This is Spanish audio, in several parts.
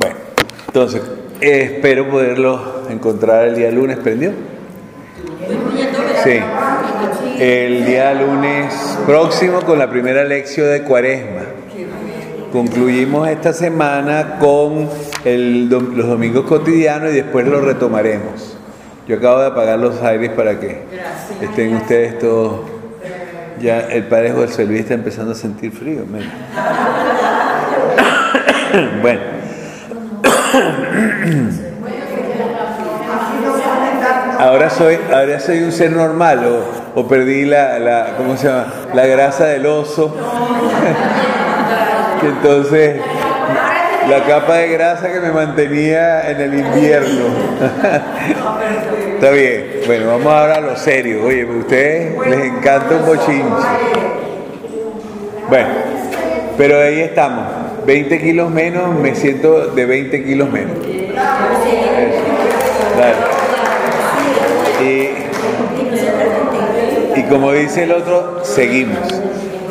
Bueno, entonces, espero poderlo encontrar el día lunes. ¿Prendió? Sí. El día lunes próximo con la primera lección de Cuaresma. Concluimos esta semana con los domingos cotidianos y después lo retomaremos. Yo acabo de apagar los aires para que estén ustedes todos. Ya el padre José Luis está empezando a sentir frío. bueno. Ahora soy, ahora soy un ser normal o, o perdí la, la, ¿cómo se llama? La grasa del oso. entonces la capa de grasa que me mantenía en el invierno. Está bien. Bueno, vamos ahora a lo serio. Oye, a ustedes les encanta un bochinche. Bueno, pero ahí estamos. 20 kilos menos, me siento de 20 kilos menos. Y, y como dice el otro, seguimos.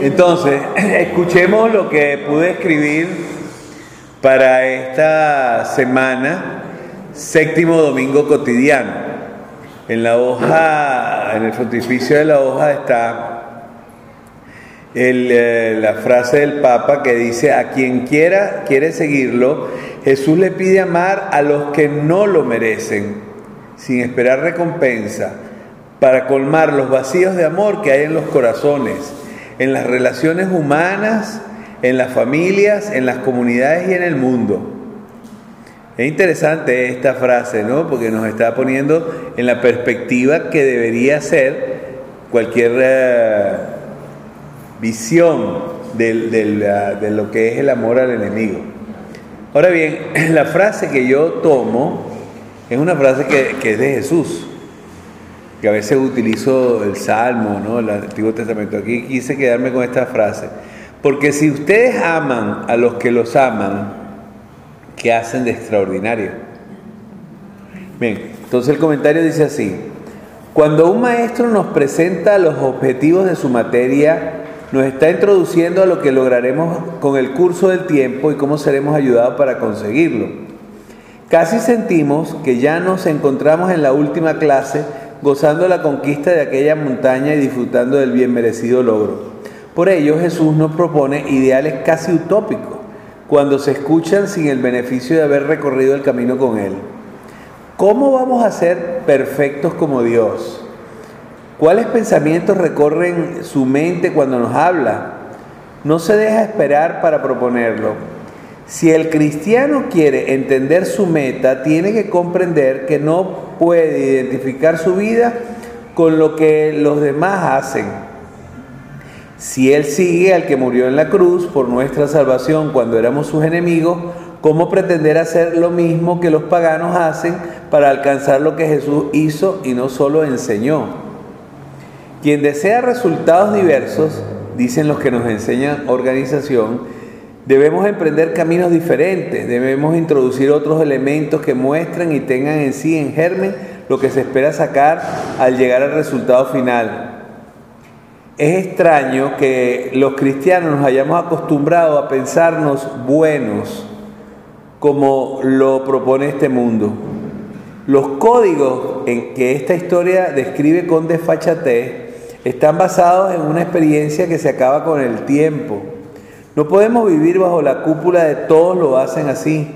Entonces, escuchemos lo que pude escribir para esta semana, séptimo domingo cotidiano. En la hoja, en el frontispicio de la hoja está eh, la frase del Papa que dice, a quien quiera, quiere seguirlo, Jesús le pide amar a los que no lo merecen, sin esperar recompensa, para colmar los vacíos de amor que hay en los corazones, en las relaciones humanas, en las familias, en las comunidades y en el mundo. Es interesante esta frase, ¿no? Porque nos está poniendo en la perspectiva que debería ser cualquier... Eh, visión de, lo que es el amor al enemigo. Ahora bien, la frase que yo tomo es una frase que, es de Jesús, que a veces utilizo el Salmo, ¿no? el Antiguo Testamento. Aquí quise quedarme con esta frase. Porque si ustedes aman a los que los aman, ¿qué hacen de extraordinario? Bien, entonces el comentario dice así. Cuando un maestro nos presenta los objetivos de su materia, nos está introduciendo a lo que lograremos con el curso del tiempo y cómo seremos ayudados para conseguirlo. Casi sentimos que ya nos encontramos en la última clase gozando la conquista de aquella montaña y disfrutando del bien merecido logro. Por ello Jesús nos propone ideales casi utópicos cuando se escuchan sin el beneficio de haber recorrido el camino con Él. ¿Cómo vamos a ser perfectos como Dios? ¿Cuáles pensamientos recorren su mente cuando nos habla? No se deja esperar para proponerlo. Si el cristiano quiere entender su meta, tiene que comprender que no puede identificar su vida con lo que los demás hacen. Si él sigue al que murió en la cruz por nuestra salvación cuando éramos sus enemigos, ¿cómo pretender hacer lo mismo que los paganos hacen para alcanzar lo que Jesús hizo y no solo enseñó? Quien desea resultados diversos, dicen los que nos enseñan organización, debemos emprender caminos diferentes, debemos introducir otros elementos que muestren y tengan en sí en germen lo que se espera sacar al llegar al resultado final. Es extraño que los cristianos nos hayamos acostumbrado a pensarnos buenos como lo propone este mundo. Los códigos en que esta historia describe con desfachatez están basados en una experiencia que se acaba con el tiempo. No podemos vivir bajo la cúpula de todos lo hacen así,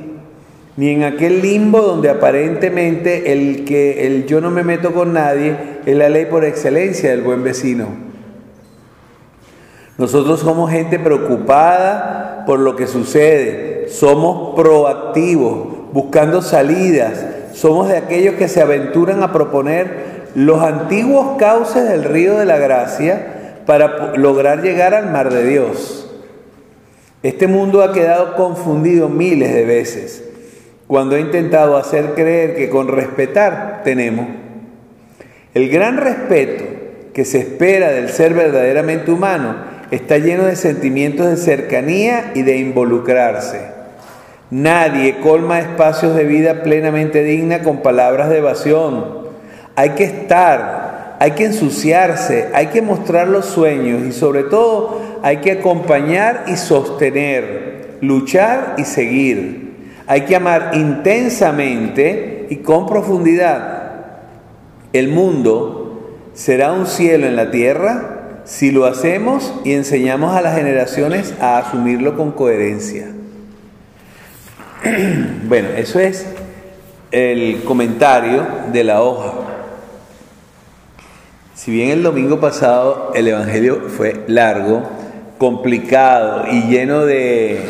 ni en aquel limbo donde aparentemente el que el yo no me meto con nadie es la ley por excelencia del buen vecino. Nosotros somos gente preocupada por lo que sucede, somos proactivos, buscando salidas, somos de aquellos que se aventuran a proponer los antiguos cauces del río de la gracia para lograr llegar al mar de Dios. Este mundo ha quedado confundido miles de veces cuando ha intentado hacer creer que con respetar tenemos. El gran respeto que se espera del ser verdaderamente humano está lleno de sentimientos de cercanía y de involucrarse. Nadie colma espacios de vida plenamente digna con palabras de evasión, hay que estar, hay que ensuciarse, hay que mostrar los sueños y sobre todo hay que acompañar y sostener, luchar y seguir. Hay que amar intensamente y con profundidad. El mundo será un cielo en la tierra si lo hacemos y enseñamos a las generaciones a asumirlo con coherencia. Bueno, eso es el comentario de la hoja. Si bien el domingo pasado el Evangelio fue largo, complicado y lleno de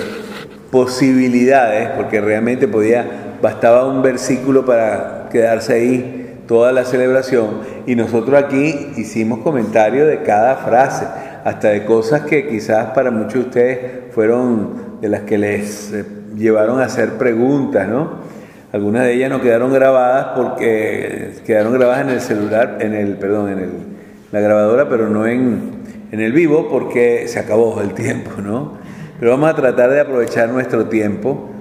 posibilidades, porque realmente podía, bastaba un versículo para quedarse ahí toda la celebración, y nosotros aquí hicimos comentario de cada frase, hasta de cosas que quizás para muchos de ustedes fueron de las que les eh, llevaron a hacer preguntas, ¿no? Algunas de ellas no quedaron grabadas porque quedaron grabadas en el celular, en el, perdón, en el, la grabadora, pero no en, en el vivo porque se acabó el tiempo, ¿no? Pero vamos a tratar de aprovechar nuestro tiempo.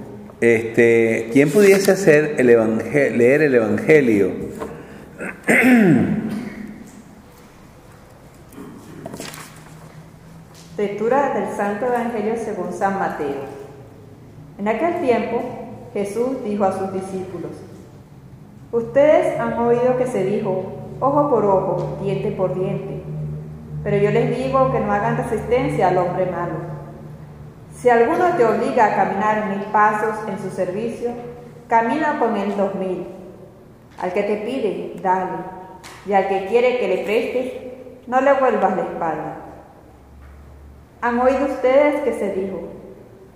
Este, ¿Quién pudiese hacer el leer el Evangelio? Lectura del Santo Evangelio según San Mateo. En aquel tiempo Jesús dijo a sus discípulos, Ustedes han oído que se dijo, ojo por ojo, diente por diente, pero yo les digo que no hagan resistencia al hombre malo. Si alguno te obliga a caminar mil pasos en su servicio, camina con él dos mil. Al que te pide, dale, y al que quiere que le prestes, no le vuelvas la espalda. Han oído ustedes que se dijo,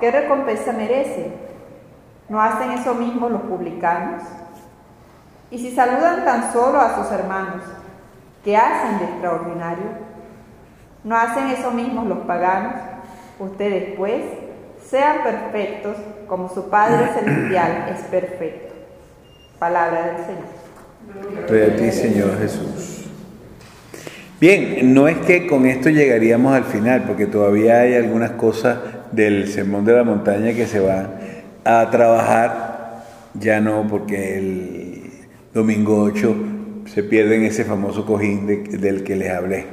¿Qué recompensa merece? ¿No hacen eso mismo los publicanos? Y si saludan tan solo a sus hermanos, ¿qué hacen de extraordinario? ¿No hacen eso mismo los paganos? Ustedes pues sean perfectos como su Padre Celestial es perfecto. Palabra del Señor. Gloria a ti, Señor Jesús. Bien, no es que con esto llegaríamos al final, porque todavía hay algunas cosas del Sermón de la Montaña que se va a trabajar, ya no porque el domingo 8 se pierde en ese famoso cojín del que les hablé.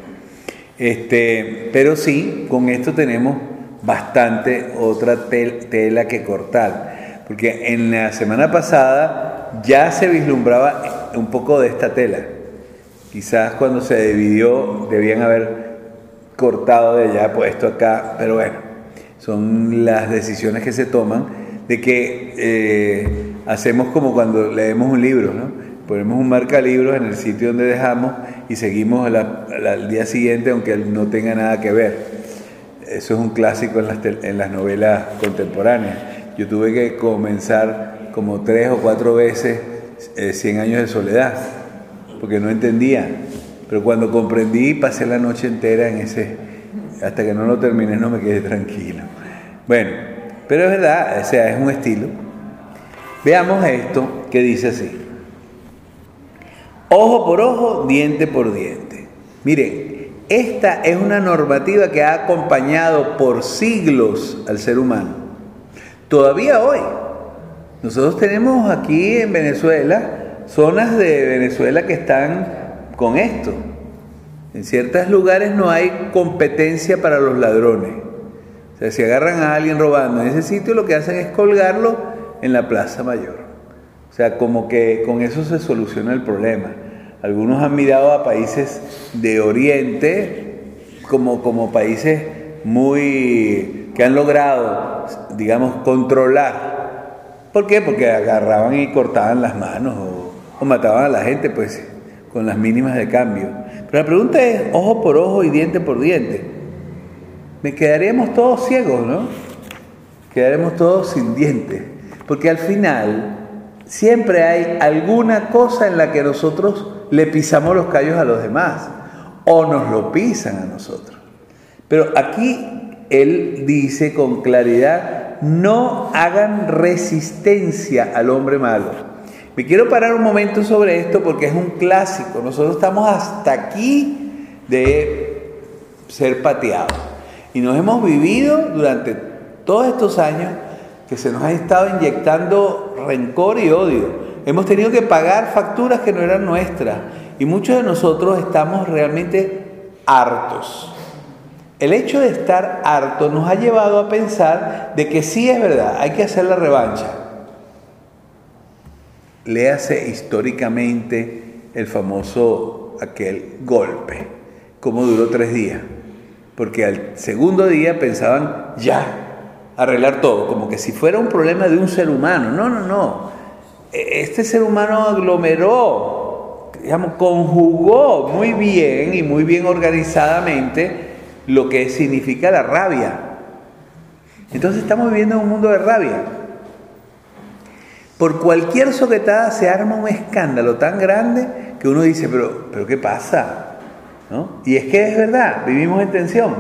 Este, pero sí, con esto tenemos bastante otra tela que cortar, porque en la semana pasada ya se vislumbraba un poco de esta tela. Quizás cuando se dividió debían haber cortado de allá, puesto acá, pero bueno, son las decisiones que se toman de que eh, hacemos como cuando leemos un libro, ¿no? Ponemos un marca libros en el sitio donde dejamos y seguimos al día siguiente aunque no tenga nada que ver. Eso es un clásico en las, en las novelas contemporáneas. Yo tuve que comenzar como tres o cuatro veces eh, Cien años de soledad, porque no entendía. Pero cuando comprendí, pasé la noche entera en ese, hasta que no lo terminé no me quedé tranquilo. Bueno, pero es verdad, o sea, es un estilo. Veamos esto que dice así. Ojo por ojo, diente por diente. Miren, esta es una normativa que ha acompañado por siglos al ser humano. Todavía hoy. Nosotros tenemos aquí en Venezuela zonas de Venezuela que están con esto. En ciertos lugares no hay competencia para los ladrones. O sea, si agarran a alguien robando en ese sitio, lo que hacen es colgarlo en la Plaza Mayor. O sea, como que con eso se soluciona el problema. Algunos han mirado a países de Oriente como, como países muy que han logrado, digamos, controlar. ¿Por qué? Porque agarraban y cortaban las manos o, o mataban a la gente, pues, con las mínimas de cambio. La pregunta es, ojo por ojo y diente por diente. Me quedaremos todos ciegos, ¿no? Quedaremos todos sin dientes. Porque al final siempre hay alguna cosa en la que nosotros le pisamos los callos a los demás o nos lo pisan a nosotros. Pero aquí él dice con claridad no hagan resistencia al hombre malo. Me quiero parar un momento sobre esto porque es un clásico. Nosotros estamos hasta aquí de ser pateados. Y nos hemos vivido durante todos estos años que se nos ha estado inyectando rencor y odio. Hemos tenido que pagar facturas que no eran nuestras. Y muchos de nosotros estamos realmente hartos. El hecho de estar harto nos ha llevado a pensar de que sí es verdad, hay que hacer la revancha. Léase históricamente el famoso aquel golpe, como duró tres días, porque al segundo día pensaban ya arreglar todo, como que si fuera un problema de un ser humano. No, no, no. E, este ser humano aglomeró, digamos, conjugó muy bien y muy bien organizadamente lo que significa la rabia. Entonces estamos viviendo en un mundo de rabia. Por cualquier soquetada se arma un escándalo tan grande que uno dice, pero, pero ¿qué pasa? Y es que es verdad, vivimos en tensión.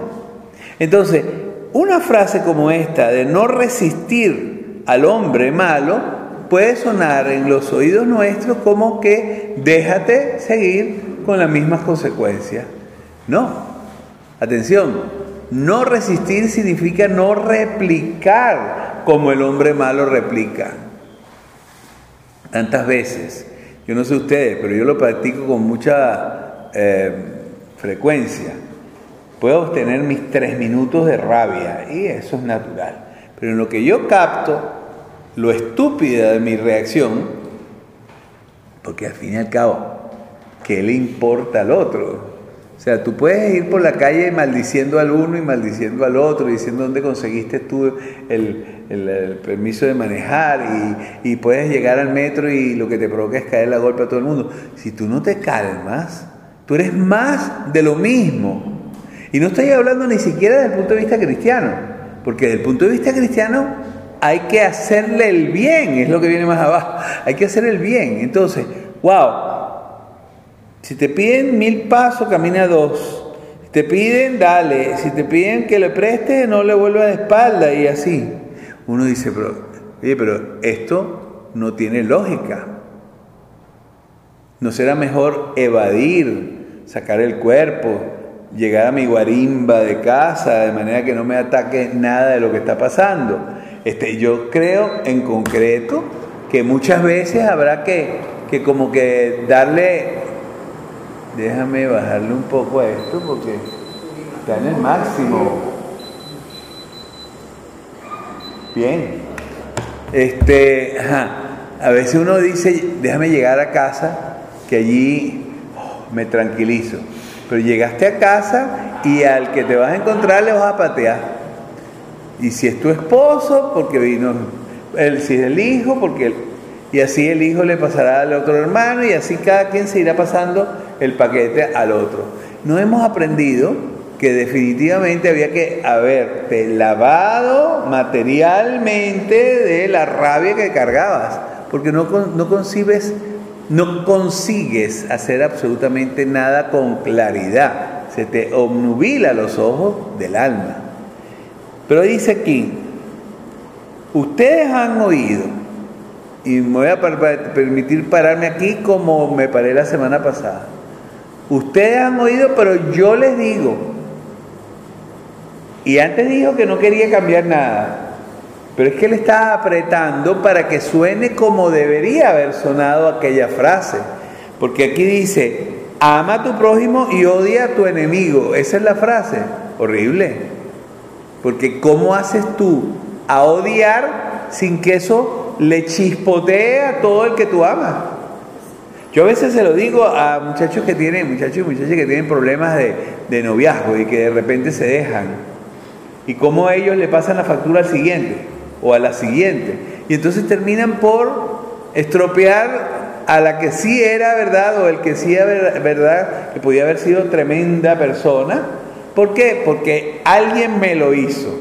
Entonces, una frase como esta de no resistir al hombre malo puede sonar en los oídos nuestros como que déjate seguir con las mismas consecuencias. No, Atención, no resistir significa no replicar como el hombre malo replica. Tantas veces, yo no sé ustedes, pero yo lo practico con mucha eh, frecuencia. Puedo obtener mis tres minutos de rabia y eso es natural. Pero en lo que yo capto, lo estúpida de mi reacción, porque al fin y al cabo, ¿qué le importa al otro? O sea, tú puedes ir por la calle maldiciendo al uno y maldiciendo al otro, diciendo dónde conseguiste tú el, permiso de manejar y, puedes llegar al metro y lo que te provoca es caer la golpe a todo el mundo. Si tú no te calmas, tú eres más de lo mismo. Y no estoy hablando ni siquiera desde el punto de vista cristiano, porque desde el punto de vista cristiano hay que hacerle el bien, es lo que viene más abajo, hay que hacer el bien. Entonces, wow, si te piden mil pasos, camina dos. Si te piden, dale. Si te piden que le preste, no le vuelva de espalda y así. Uno dice, pero, oye, pero esto no tiene lógica. ¿No será mejor evadir, sacar el cuerpo, llegar a mi guarimba de casa de manera que no me ataque nada de lo que está pasando? Este, yo creo en concreto que muchas veces habrá que, que como que darle Déjame bajarle un poco a esto porque está en el máximo. Bien. Este, a veces uno dice, déjame llegar a casa, que allí oh, me tranquilizo. Pero llegaste a casa y al que te vas a encontrar le vas a patear. Y si es tu esposo, porque vino, él, si es el hijo, porque y así el hijo le pasará al otro hermano y así cada quien se irá pasando el paquete al otro. No hemos aprendido que definitivamente había que haberte lavado materialmente de la rabia que cargabas, porque no, no concibes, no consigues hacer absolutamente nada con claridad, se te obnubila los ojos del alma. Pero dice aquí, ustedes han oído, y me voy a permitir pararme aquí como me paré la semana pasada, Ustedes han oído, pero yo les digo. Y antes dijo que no quería cambiar nada. Pero es que él está apretando para que suene como debería haber sonado aquella frase. Porque aquí dice, ama a tu prójimo y odia a tu enemigo. Esa es la frase. Horrible. Porque ¿cómo haces tú a odiar sin que eso le chispotee a todo el que tú amas? Yo a veces se lo digo a muchachos que tienen, muchachos y muchachas que tienen problemas de, noviazgo y que de repente se dejan. Y cómo ellos le pasan la factura al siguiente o a la siguiente. Y entonces terminan por estropear a la que sí era verdad o el que sí era verdad, que podía haber sido tremenda persona. ¿Por qué? Porque alguien me lo hizo.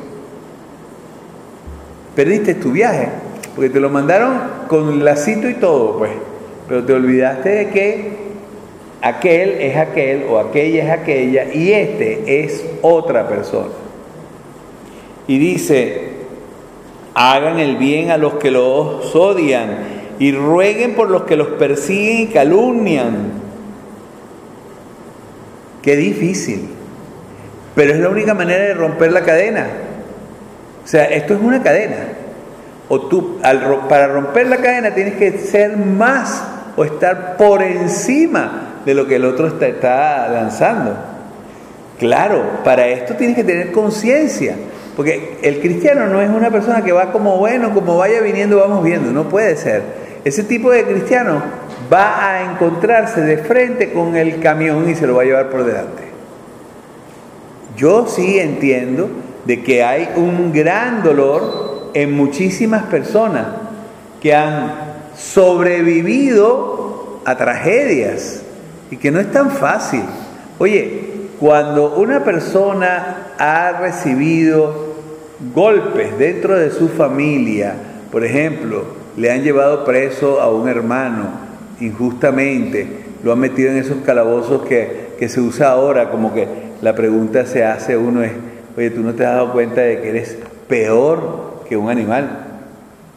Perdiste tu viaje, porque te lo mandaron con lacito y todo, pues pero te olvidaste de que aquel es aquel o aquella es aquella y este es otra persona. Y dice, hagan el bien a los que los odian y rueguen por los que los persiguen y calumnian. Qué difícil, pero es la única manera de romper la cadena. O sea, esto es una cadena. O tú, para romper la cadena tienes que ser más o estar por encima de lo que el otro está, lanzando. Claro, para esto tienes que tener conciencia. Porque el cristiano no es una persona que va como bueno, como vaya viniendo, vamos viendo, no puede ser. Ese tipo de cristiano va a encontrarse de frente con el camión y se lo va a llevar por delante. Yo sí entiendo de que hay un gran dolor en muchísimas personas que han sobrevivido a tragedias y que no es tan fácil. Oye, cuando una persona ha recibido golpes dentro de su familia, por ejemplo, le han llevado preso a un hermano injustamente, lo han metido en esos calabozos que, se usa ahora, como que la pregunta se hace uno es, oye, tú no te has dado cuenta de que eres peor que un animal,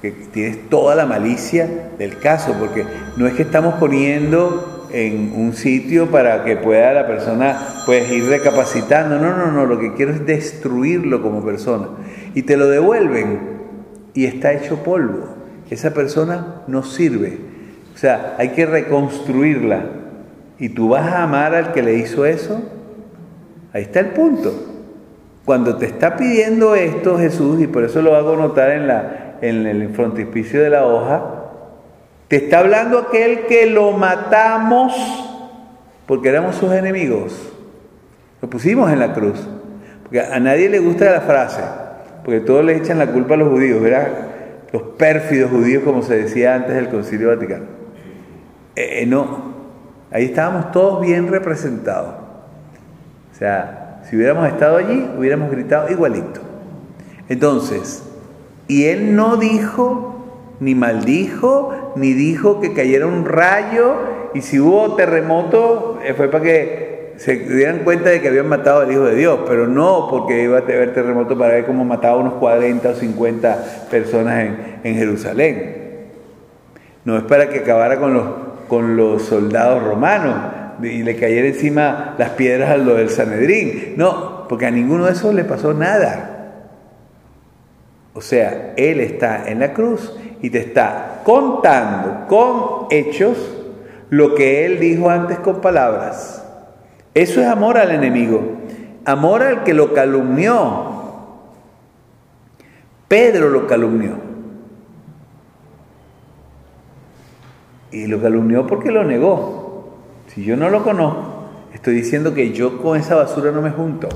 que tienes toda la malicia del caso, porque no es que estamos poniendo en un sitio para que pueda la persona pues ir recapacitando. No, no, no, lo que quiero es destruirlo como persona. Y te lo devuelven y está hecho polvo. Esa persona no sirve. O sea, hay que reconstruirla. ¿Y tú vas a amar al que le hizo eso? Ahí está el punto. Cuando te está pidiendo esto Jesús, y por eso lo hago notar en, la, en el frontispicio de la hoja, te está hablando aquel que lo matamos porque éramos sus enemigos. Lo pusimos en la cruz. Porque a nadie le gusta la frase, porque todos le echan la culpa a los judíos, ¿verdad? Los pérfidos judíos, como se decía antes del Concilio Vaticano. Eh, eh, no, ahí estábamos todos bien representados. O sea, si hubiéramos estado allí, hubiéramos gritado igualito. Entonces, y él no dijo ni maldijo, ni dijo que cayera un rayo, y si hubo terremoto eh, fue para que se dieran cuenta de que habían matado al Hijo de Dios, pero no porque iba a haber terremoto para ver cómo mataba a unos 40 o 50 personas en, en Jerusalén. No es para que acabara con los, con los soldados romanos y le cayera encima las piedras a lo del Sanedrín. No, porque a ninguno de esos le pasó nada. O sea, Él está en la cruz y te está contando con hechos lo que Él dijo antes con palabras. Eso es amor al enemigo, amor al que lo calumnió. Pedro lo calumnió. Y lo calumnió porque lo negó. Si yo no lo conozco, estoy diciendo que yo con esa basura no me junto.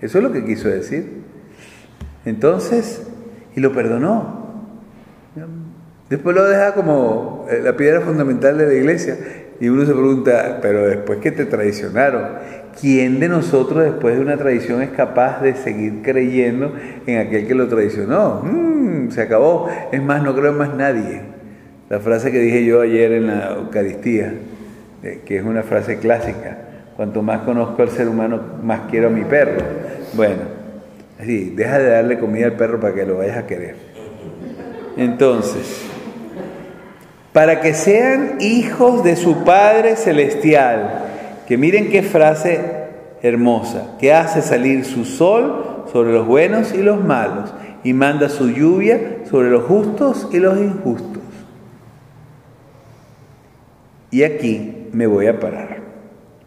Eso es lo que quiso decir. Entonces, y lo perdonó. Después lo deja como eh, la piedra fundamental de la iglesia. Y uno se pregunta, pero después que te traicionaron, ¿quién de nosotros después de una traición es capaz de seguir creyendo en aquel que lo traicionó? Mm, se acabó. Es más, no creo en más nadie. La frase que dije yo ayer en la Eucaristía, eh, que es una frase clásica. Cuanto más conozco al ser humano, más quiero a mi perro. Bueno, así, deja de darle comida al perro para que lo vayas a querer. Entonces, para que sean hijos de su Padre Celestial. Que miren qué frase hermosa, que hace salir su sol sobre los buenos y los malos, y manda su lluvia sobre los justos y los injustos. Y aquí me voy a parar,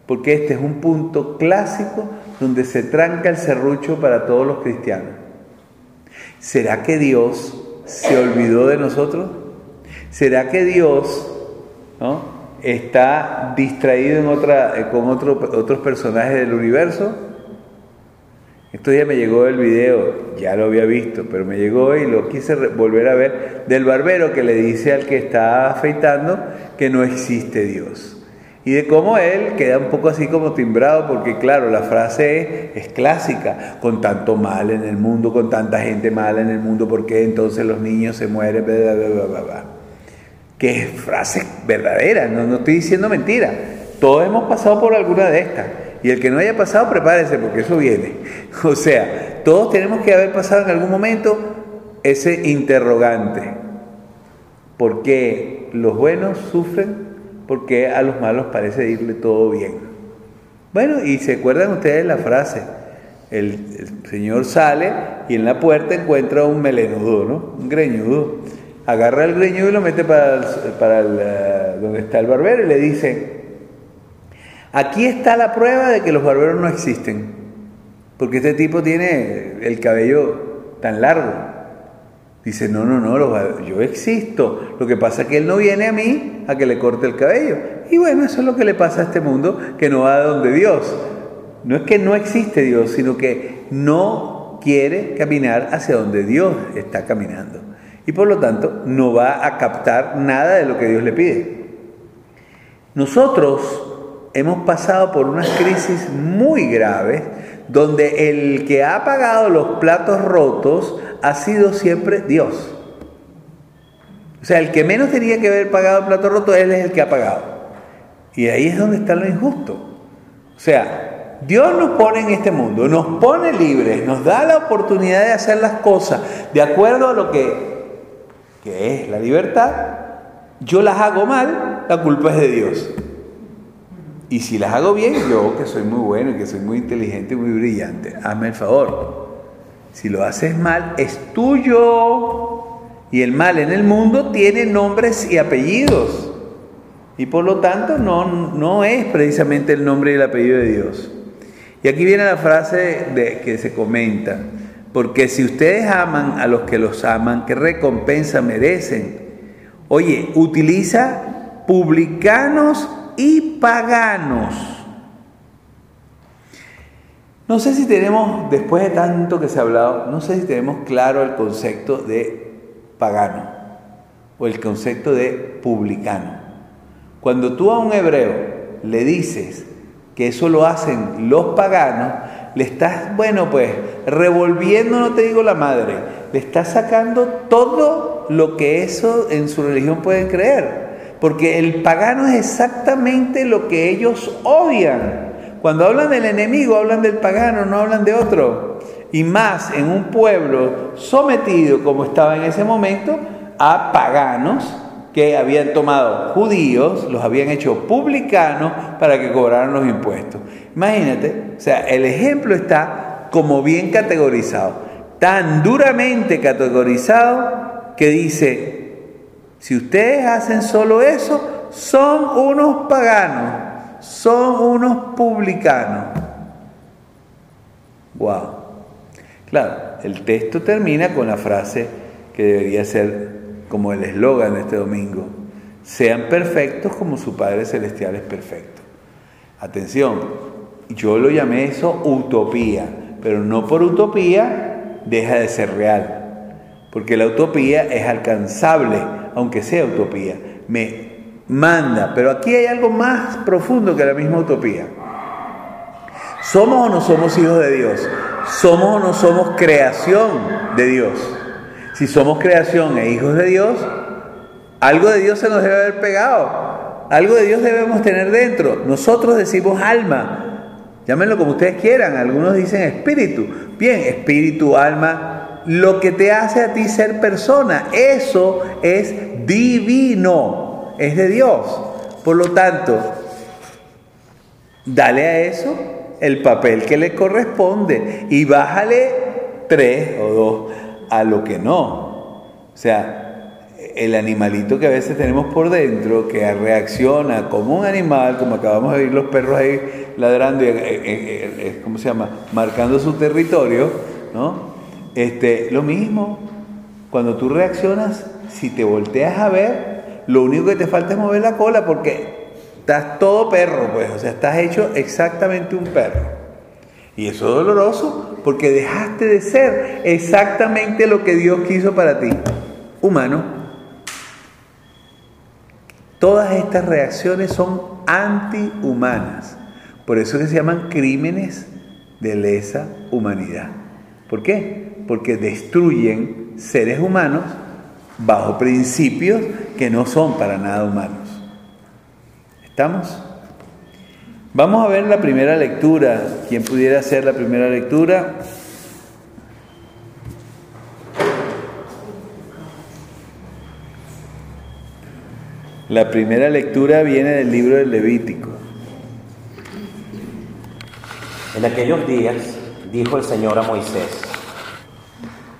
porque este es un punto clásico donde se tranca el serrucho para todos los cristianos. ¿Será que Dios se olvidó de nosotros? ¿Será que Dios está distraído en otra, eh, con otros personajes del universo? Estos días me llegó el video, ya lo había visto, pero me llegó y lo quise volver a ver, del barbero que le dice al que está afeitando que no existe Dios. Y de cómo él queda un poco así como timbrado, porque claro, la frase es, clásica, con tanto mal en el mundo, con tanta gente mala en el mundo, ¿por qué entonces los niños se mueren? Bla, bla, bla, bla, que es frase verdadera, no, no estoy diciendo mentira. Todos hemos pasado por alguna de estas. Y el que no haya pasado, prepárese, porque eso viene. O sea, todos tenemos que haber pasado en algún momento ese interrogante. ¿Por qué los buenos sufren? ¿Por qué a los malos parece irle todo bien? Bueno, y se acuerdan ustedes la frase, el, señor sale y en la puerta encuentra un melenudo, ¿no? Un greñudo. Agarra el greñudo y lo mete para, para eh, donde está el barbero y le dice, aquí está la prueba de que los barberos no existen, porque este tipo tiene el cabello tan largo. Dice, no, no, no, yo existo. Lo que pasa es que él no viene a mí a que le corte el cabello. Y bueno, eso es lo que le pasa a este mundo que no va a donde Dios. No es que no existe Dios, sino que no quiere caminar hacia donde Dios está caminando. Y por lo tanto no va a captar nada de lo que Dios le pide. Nosotros hemos pasado por unas crisis muy graves donde el que ha pagado los platos rotos ha sido siempre Dios. O sea, el que menos tenía que haber pagado el plato roto, Él es el que ha pagado. Y ahí es donde está lo injusto. O sea, Dios nos pone en este mundo, nos pone libres, nos da la oportunidad de hacer las cosas de acuerdo a lo que, que es la libertad. Yo las hago mal, la culpa es de Dios. Y si las hago bien, yo que soy muy bueno y que soy muy inteligente muy brillante, hazme el favor. Si lo haces mal, es tuyo. Y el mal en el mundo tiene nombres y apellidos. Y por lo tanto no, no es precisamente el nombre y el apellido de Dios. Y aquí viene la frase de, que se comenta, porque si ustedes aman a los que los aman, ¿qué recompensa merecen? Oye, utiliza publicanos y paganos. No sé si tenemos, después de tanto que se ha hablado, no sé si tenemos claro el concepto de pagano o el concepto de publicano. Cuando tú a un hebreo le dices, que eso lo hacen los paganos, le estás, bueno, pues revolviendo, no te digo la madre, le estás sacando todo lo que eso en su religión pueden creer. Porque el pagano es exactamente lo que ellos odian. Cuando hablan del enemigo, hablan del pagano, no hablan de otro. Y más en un pueblo sometido, como estaba en ese momento, a paganos que habían tomado judíos, los habían hecho publicanos para que cobraran los impuestos. Imagínate, o sea, el ejemplo está como bien categorizado, tan duramente categorizado que dice, si ustedes hacen solo eso, son unos paganos, son unos publicanos. Wow. Claro, el texto termina con la frase que debería ser como el eslogan de este domingo, sean perfectos como su Padre Celestial es perfecto. Atención, yo lo llamé eso utopía, pero no por utopía deja de ser real, porque la utopía es alcanzable, aunque sea utopía, me manda, pero aquí hay algo más profundo que la misma utopía. ¿Somos o no somos hijos de Dios? ¿Somos o no somos creación de Dios? Si somos creación e hijos de Dios, algo de Dios se nos debe haber pegado. Algo de Dios debemos tener dentro. Nosotros decimos alma. Llámenlo como ustedes quieran. Algunos dicen espíritu. Bien, espíritu, alma. Lo que te hace a ti ser persona. Eso es divino. Es de Dios. Por lo tanto, dale a eso el papel que le corresponde y bájale tres o dos a lo que no. O sea, el animalito que a veces tenemos por dentro, que reacciona como un animal, como acabamos de ver los perros ahí ladrando y, eh, eh, eh, ¿cómo se llama? Marcando su territorio, ¿no? Este, lo mismo, cuando tú reaccionas, si te volteas a ver, lo único que te falta es mover la cola porque estás todo perro, pues, o sea, estás hecho exactamente un perro. Y eso es doloroso porque dejaste de ser exactamente lo que Dios quiso para ti, humano. Todas estas reacciones son antihumanas. Por eso se llaman crímenes de lesa humanidad. ¿Por qué? Porque destruyen seres humanos bajo principios que no son para nada humanos. ¿Estamos? Vamos a ver la primera lectura. ¿Quién pudiera hacer la primera lectura? La primera lectura viene del libro del Levítico. En aquellos días dijo el Señor a Moisés,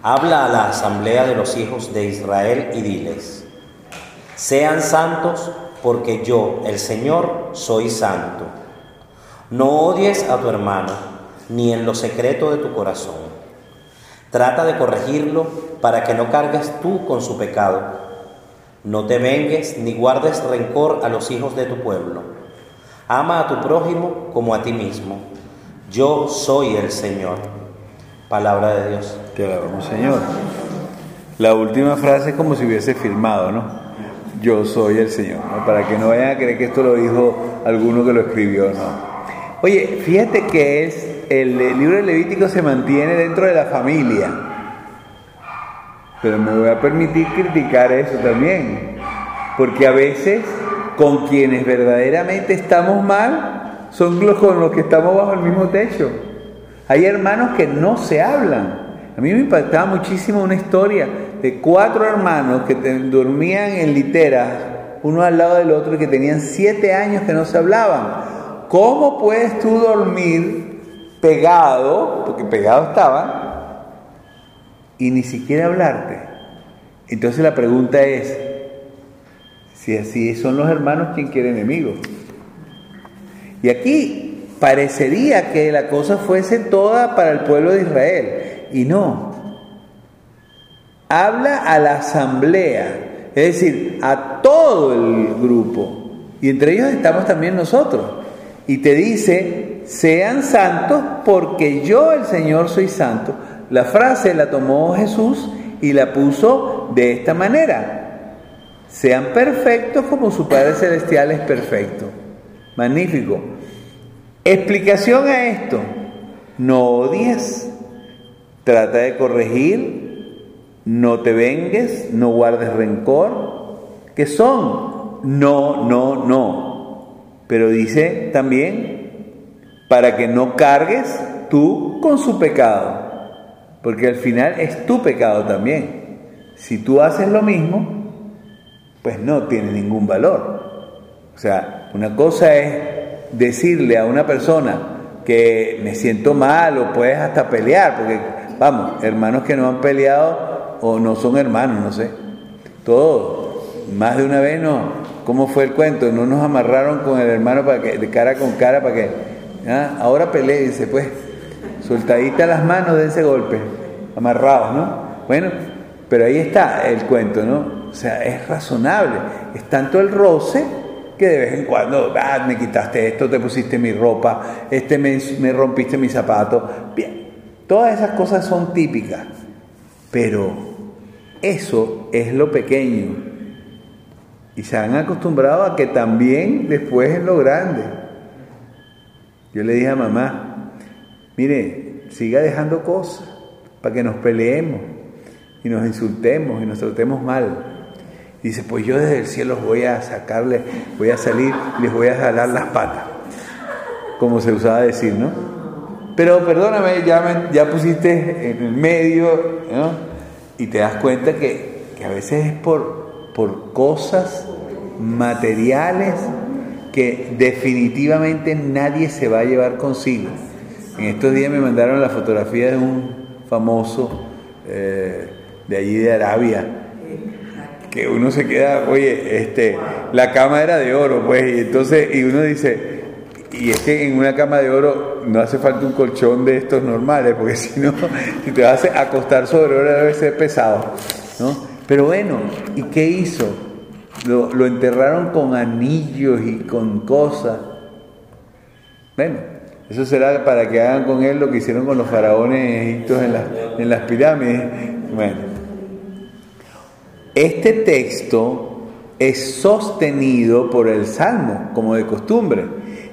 habla a la asamblea de los hijos de Israel y diles, sean santos porque yo, el Señor, soy santo. No odies a tu hermano, ni en lo secreto de tu corazón. Trata de corregirlo para que no cargues tú con su pecado. No te vengues ni guardes rencor a los hijos de tu pueblo. Ama a tu prójimo como a ti mismo. Yo soy el Señor. Palabra de Dios. Te alabamos, Señor. La última frase es como si hubiese firmado, ¿no? Yo soy el Señor, para que no vayan a creer que esto lo dijo alguno que lo escribió, ¿no? Oye, fíjate que es el libro de Levítico se mantiene dentro de la familia. Pero me voy a permitir criticar eso también. Porque a veces con quienes verdaderamente estamos mal son los con los que estamos bajo el mismo techo. Hay hermanos que no se hablan. A mí me impactaba muchísimo una historia de cuatro hermanos que dormían en literas, uno al lado del otro, y que tenían siete años que no se hablaban. ¿Cómo puedes tú dormir pegado, porque pegado estaba, y ni siquiera hablarte. Entonces la pregunta es, si así son los hermanos, ¿quién quiere enemigos? Y aquí parecería que la cosa fuese toda para el pueblo de Israel, y no. Habla a la asamblea, es decir, a todo el grupo, y entre ellos estamos también nosotros. Y te dice, sean santos porque yo el Señor soy santo. La frase la tomó Jesús y la puso de esta manera. Sean perfectos como su Padre Celestial es perfecto. Magnífico. Explicación a esto. No odies, trata de corregir, no te vengues, no guardes rencor. que son? No, no, no. Pero dice también para que no cargues tú con su pecado, porque al final es tu pecado también. Si tú haces lo mismo, pues no tiene ningún valor. O sea, una cosa es decirle a una persona que me siento mal o puedes hasta pelear, porque vamos, hermanos que no han peleado o no son hermanos, no sé. Todo, más de una vez no. ¿Cómo fue el cuento? No nos amarraron con el hermano para que, de cara con cara para que ¿Ah? Ahora peleense, pues, soltadita las manos de ese golpe, amarrados, ¿no? Bueno, pero ahí está el cuento, ¿no? O sea, es razonable. Es tanto el roce que de vez en cuando, ah, me quitaste esto, te pusiste mi ropa, este me, me rompiste mi zapato. Bien, todas esas cosas son típicas, pero eso es lo pequeño. Y se han acostumbrado a que también después es lo grande. Yo le dije a mamá, mire, siga dejando cosas para que nos peleemos y nos insultemos y nos tratemos mal. Dice, pues yo desde el cielo voy a sacarle, voy a salir les voy a jalar las patas, como se usaba decir, ¿no? Pero perdóname, ya, ya pusiste en el medio, ¿no? Y te das cuenta que, que a veces es por, por cosas materiales que definitivamente nadie se va a llevar consigo. En estos días me mandaron la fotografía de un famoso eh, de allí de Arabia, que uno se queda, oye, este, la cama era de oro, pues, y entonces, y uno dice, y es que en una cama de oro no hace falta un colchón de estos normales, porque si no, si te vas a acostar sobre oro debe ser pesado, ¿no? Pero bueno, ¿y qué hizo? Lo, enterraron con anillos y con cosas. Bueno, eso será para que hagan con él lo que hicieron con los faraones egipcios en, en las pirámides. Bueno, este texto es sostenido por el Salmo, como de costumbre.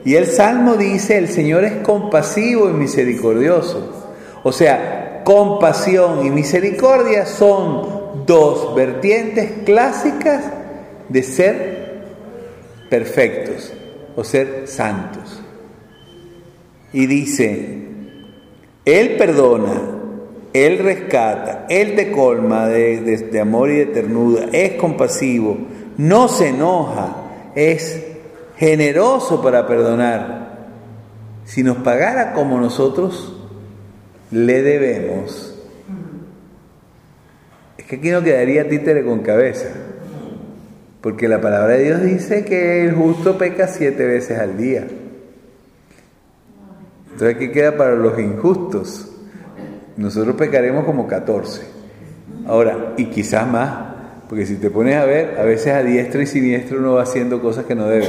Y el Salmo dice, el Señor es compasivo y misericordioso. O sea, compasión y misericordia son dos vertientes clásicas de ser perfectos o ser santos. Y dice, Él perdona, Él rescata, Él te colma de, amor y de ternura, es compasivo, no se enoja, es generoso para perdonar. Si nos pagara como nosotros le debemos, es que aquí no quedaría títere con cabeza. Porque la palabra de Dios dice que el justo peca siete veces al día. Entonces, ¿qué queda para los injustos? Nosotros pecaremos como 14. Ahora, y quizás más, porque si te pones a ver, a veces a diestro y siniestro uno va haciendo cosas que no debe.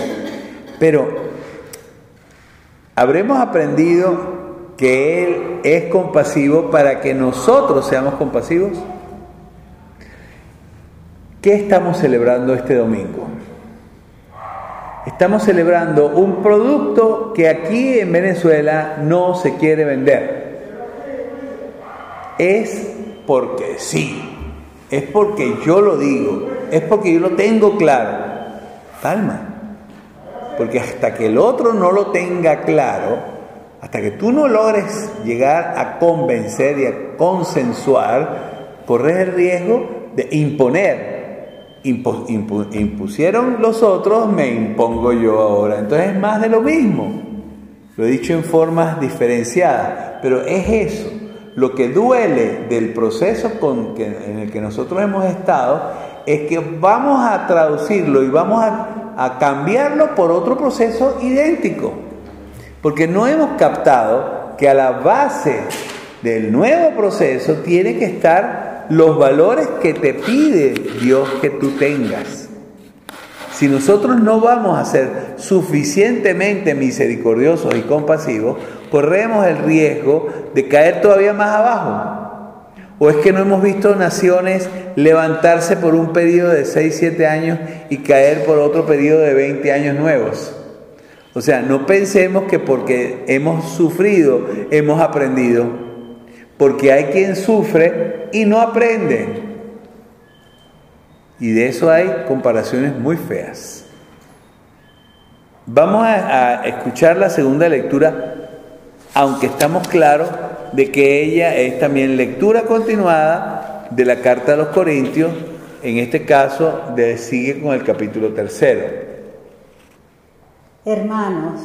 Pero, habremos aprendido que Él es compasivo para que nosotros seamos compasivos. ¿Qué estamos celebrando este domingo? Estamos celebrando un producto que aquí en Venezuela no se quiere vender. Es porque sí, es porque yo lo digo, es porque yo lo tengo claro. Calma, porque hasta que el otro no lo tenga claro, hasta que tú no logres llegar a convencer y a consensuar, corres el riesgo de imponer impusieron los otros, me impongo yo ahora. Entonces es más de lo mismo. Lo he dicho en formas diferenciadas, pero es eso. Lo que duele del proceso en el que nosotros hemos estado es que vamos a traducirlo y vamos a, a cambiarlo por otro proceso idéntico. Porque no hemos captado que a la base del nuevo proceso tiene que estar los valores que te pide Dios que tú tengas. Si nosotros no vamos a ser suficientemente misericordiosos y compasivos, corremos el riesgo de caer todavía más abajo. ¿O es que no hemos visto naciones levantarse por un periodo de 6, 7 años y caer por otro periodo de 20 años nuevos? O sea, no pensemos que porque hemos sufrido, hemos aprendido porque hay quien sufre y no aprende. Y de eso hay comparaciones muy feas. Vamos a, escuchar la segunda lectura, aunque estamos claros de que ella es también lectura continuada de la carta a los Corintios, en este caso de, sigue con el capítulo tercero. Hermanos,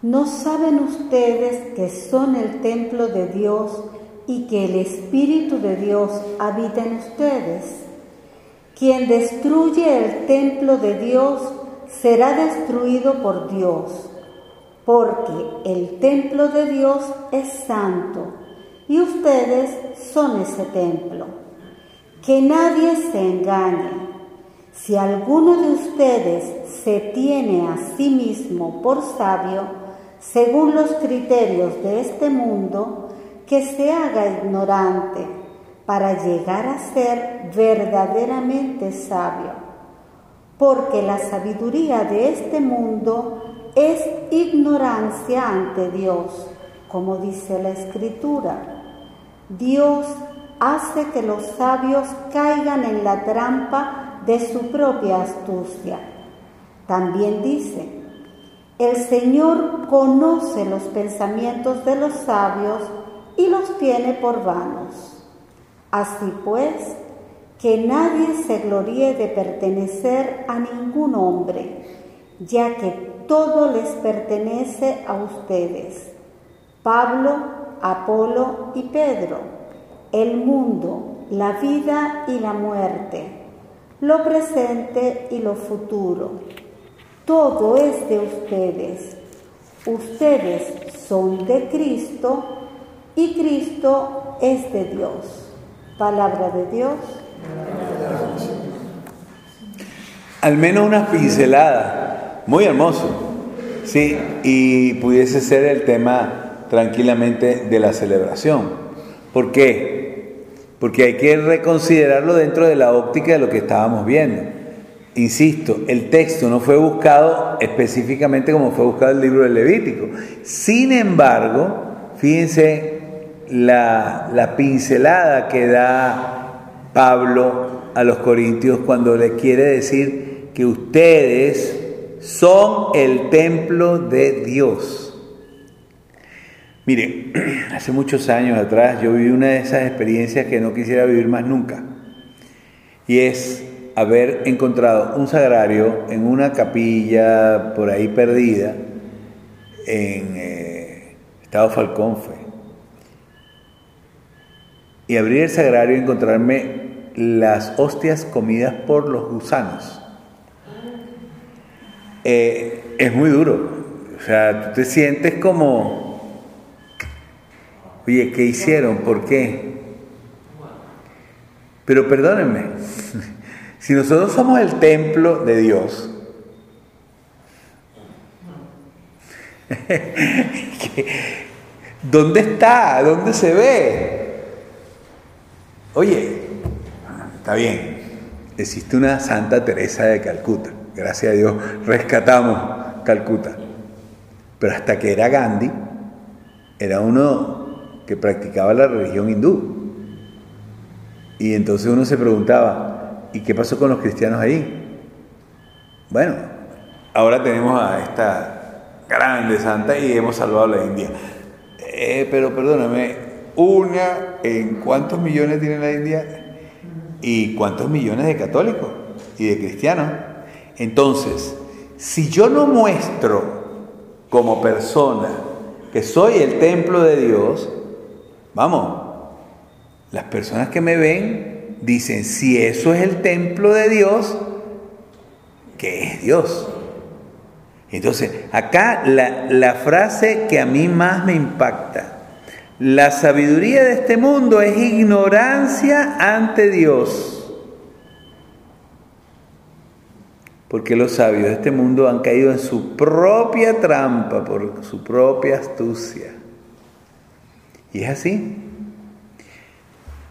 ¿no saben ustedes que son el templo de Dios y que el Espíritu de Dios habita en ustedes. Quien destruye el templo de Dios será destruido por Dios, porque el templo de Dios es santo y ustedes son ese templo. Que nadie se engañe. Si alguno de ustedes se tiene a sí mismo por sabio, según los criterios de este mundo, que se haga ignorante para llegar a ser verdaderamente sabio, porque la sabiduría de este mundo es ignorancia ante Dios, como dice la Escritura. Dios hace que los sabios caigan en la trampa de su propia astucia. También dice, el Señor conoce los pensamientos de los sabios y los tiene por vanos. Así pues, que nadie se gloríe de pertenecer a ningún hombre, ya que todo les pertenece a ustedes. Pablo, Apolo y Pedro, el mundo, la vida y la muerte, lo presente y lo futuro. Todo es de ustedes. Ustedes son de Cristo y Cristo es de Dios. Palabra de Dios. Al menos una pincelada, muy hermoso. Sí, y pudiese ser el tema tranquilamente de la celebración. ¿Por qué? Porque hay que reconsiderarlo dentro de la óptica de lo que estábamos viendo. Insisto, el texto no fue buscado específicamente como fue buscado el libro del Levítico. Sin embargo, fíjense la, pincelada que da Pablo a los corintios cuando le quiere decir que ustedes son el templo de Dios. Mire, hace muchos años atrás yo viví una de esas experiencias que no quisiera vivir más nunca. Y es haber encontrado un sagrario en una capilla por ahí perdida en eh, Estado Falcón. Y abrir el sagrario y encontrarme las hostias comidas por los gusanos. Eh, es muy duro. O sea, tú te sientes como, oye, ¿qué hicieron? ¿Por qué? Pero perdónenme, si nosotros somos el templo de Dios, ¿dónde está? ¿Dónde se ve? Oye, está bien, existe una Santa Teresa de Calcuta, gracias a Dios rescatamos Calcuta, pero hasta que era Gandhi, era uno que practicaba la religión hindú. Y entonces uno se preguntaba, ¿y qué pasó con los cristianos ahí? Bueno, ahora tenemos a esta grande santa y hemos salvado a la India. Eh, pero perdóname, una en cuántos millones tiene la India y cuántos millones de católicos y de cristianos. Entonces, si yo no muestro como persona que soy el templo de Dios, vamos, las personas que me ven dicen, si eso es el templo de Dios, ¿qué es Dios? Entonces, acá la, la, frase que a mí más me impacta, la sabiduría de este mundo es ignorancia ante Dios. Porque los sabios de este mundo han caído en su propia trampa, por su propia astucia. Y es así.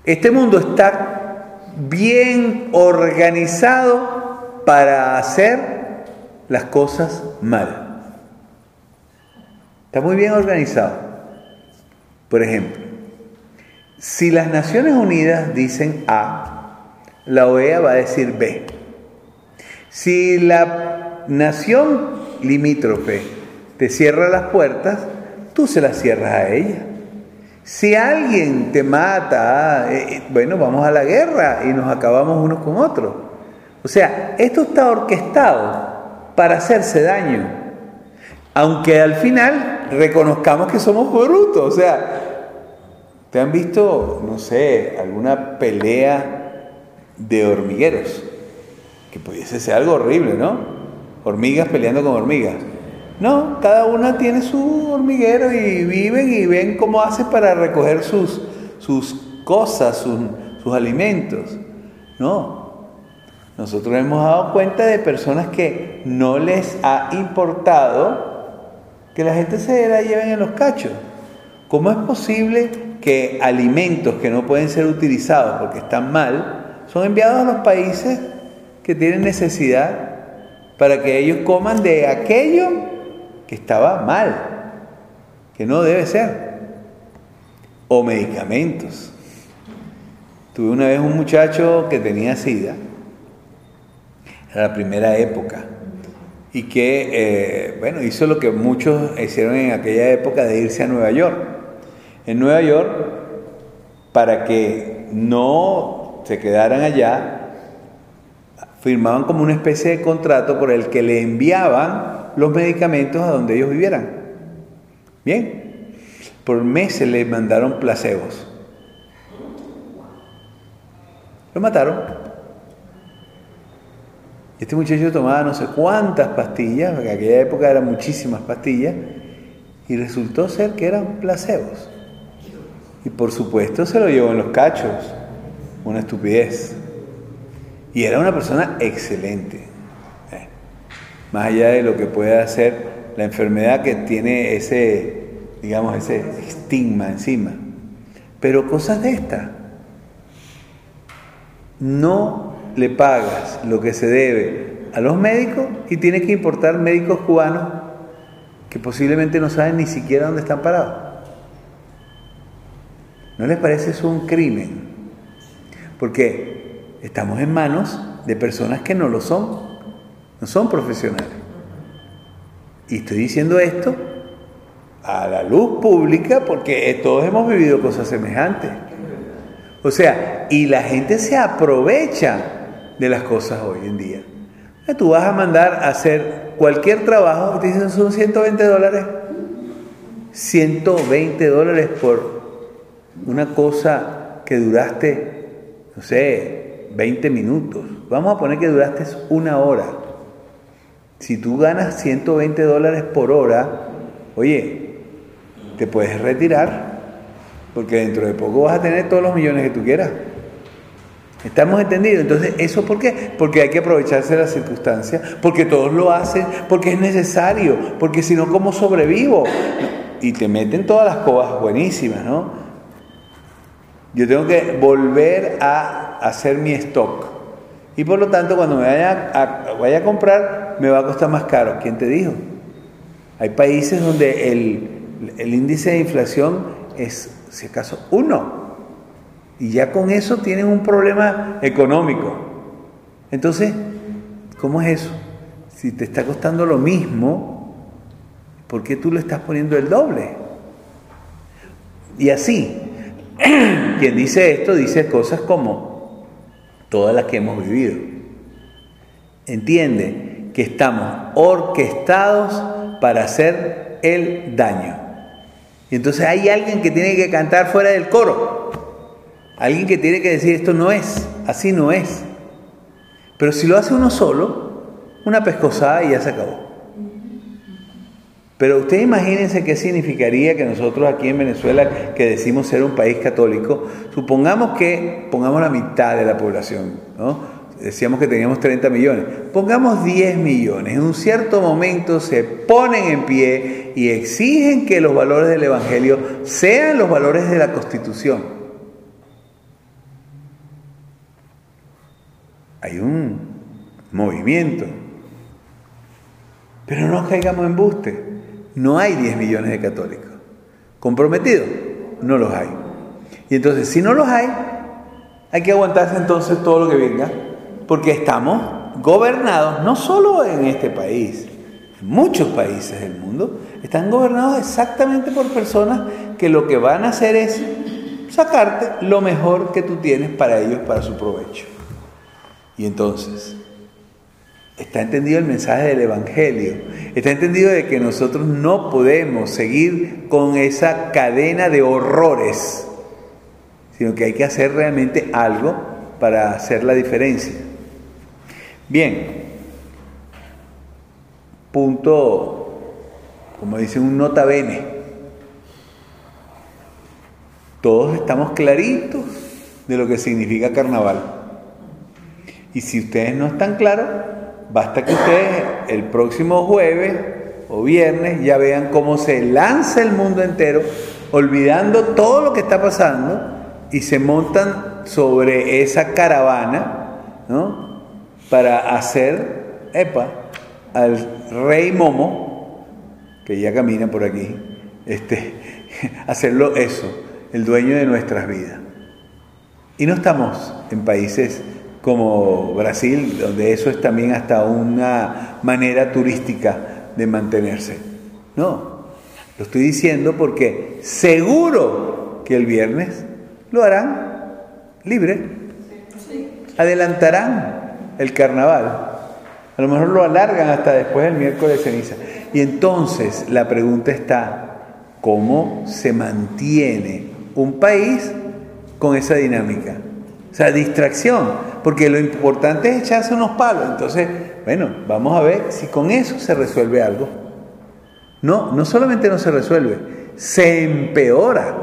Este mundo está bien organizado para hacer las cosas mal. Está muy bien organizado. Por ejemplo, si las Naciones Unidas dicen A, la OEA va a decir B. Si la nación limítrofe te cierra las puertas, tú se las cierras a ella. Si alguien te mata, eh, eh, bueno, vamos a la guerra y nos acabamos unos con otros. O sea, esto está orquestado para hacerse daño. Aunque al final reconozcamos que somos brutos. O sea, ¿te han visto, no sé, alguna pelea de hormigueros? Que pudiese ser algo horrible, ¿no? Hormigas peleando con hormigas. No, cada una tiene su hormiguero y viven y ven cómo hace para recoger sus, sus cosas, sus, sus alimentos. No, nosotros hemos dado cuenta de personas que no les ha importado que la gente se la lleven en los cachos. ¿Cómo es posible que alimentos que no pueden ser utilizados porque están mal son enviados a los países que tienen necesidad para que ellos coman de aquello que estaba mal, que no debe ser. O medicamentos. Tuve una vez un muchacho que tenía sida, era la primera época, y que, eh, bueno, hizo lo que muchos hicieron en aquella época de irse a Nueva York. En Nueva York, para que no se quedaran allá, firmaban como una especie de contrato por el que le enviaban los medicamentos a donde ellos vivieran. Bien, por meses le mandaron placebos. Lo mataron. Este muchacho tomaba no sé cuántas pastillas, en aquella época eran muchísimas pastillas, y resultó ser que eran placebos. Y por supuesto se lo llevó en los cachos, una estupidez. Y era una persona excelente más allá de lo que pueda hacer la enfermedad que tiene ese, digamos, ese estigma encima. Pero cosas de estas, no le pagas lo que se debe a los médicos y tienes que importar médicos cubanos que posiblemente no saben ni siquiera dónde están parados. ¿No les parece eso un crimen? Porque estamos en manos de personas que no lo son no son profesionales. Y estoy diciendo esto a la luz pública porque todos hemos vivido cosas semejantes. O sea, y la gente se aprovecha de las cosas hoy en día. Tú vas a mandar a hacer cualquier trabajo, te dicen son 120 dólares. 120 dólares por una cosa que duraste, no sé, 20 minutos. Vamos a poner que duraste una hora. Si tú ganas 120 dólares por hora, oye, te puedes retirar, porque dentro de poco vas a tener todos los millones que tú quieras. ¿Estamos entendidos? Entonces, ¿eso por qué? Porque hay que aprovecharse de las circunstancias, porque todos lo hacen, porque es necesario, porque si no, ¿cómo sobrevivo? Y te meten todas las cosas buenísimas, ¿no? Yo tengo que volver a hacer mi stock. Y por lo tanto, cuando me vaya a, vaya a comprar, me va a costar más caro. ¿Quién te dijo? Hay países donde el, el índice de inflación es, si acaso, uno. Y ya con eso tienen un problema económico. Entonces, ¿cómo es eso? Si te está costando lo mismo, ¿por qué tú le estás poniendo el doble? Y así, quien dice esto dice cosas como todas las que hemos vivido. Entiende que estamos orquestados para hacer el daño. Y entonces hay alguien que tiene que cantar fuera del coro. Alguien que tiene que decir esto no es, así no es. Pero si lo hace uno solo, una pescosada y ya se acabó. Pero ustedes imagínense qué significaría que nosotros aquí en Venezuela, que decimos ser un país católico, supongamos que pongamos la mitad de la población. Decíamos que teníamos 30 millones, pongamos 10 millones, en un cierto momento se ponen en pie y exigen que los valores del Evangelio sean los valores de la Constitución. Hay un movimiento. Pero no caigamos en buste. No hay 10 millones de católicos. ¿Comprometidos? No los hay. Y entonces, si no los hay, hay que aguantarse entonces todo lo que venga, porque estamos gobernados, no solo en este país, en muchos países del mundo, están gobernados exactamente por personas que lo que van a hacer es sacarte lo mejor que tú tienes para ellos, para su provecho. Y entonces, está entendido el mensaje del Evangelio, está entendido de que nosotros no podemos seguir con esa cadena de horrores, sino que hay que hacer realmente algo para hacer la diferencia. Bien, punto, como dice un nota bene, todos estamos claritos de lo que significa carnaval. Y si ustedes no están claros, basta que ustedes el próximo jueves o viernes ya vean cómo se lanza el mundo entero, olvidando todo lo que está pasando, y se montan sobre esa caravana, ¿no? Para hacer, epa, al rey Momo, que ya camina por aquí, este, hacerlo eso, el dueño de nuestras vidas. Y no estamos en países como Brasil, donde eso es también hasta una manera turística de mantenerse. No, lo estoy diciendo porque seguro que el viernes lo harán libre, adelantarán el carnaval, a lo mejor lo alargan hasta después del miércoles de ceniza. Y entonces la pregunta está, ¿cómo se mantiene un país con esa dinámica? O sea, distracción porque lo importante es echarse unos palos. Entonces, bueno, vamos a ver si con eso se resuelve algo. No, no solamente no se resuelve, se empeora.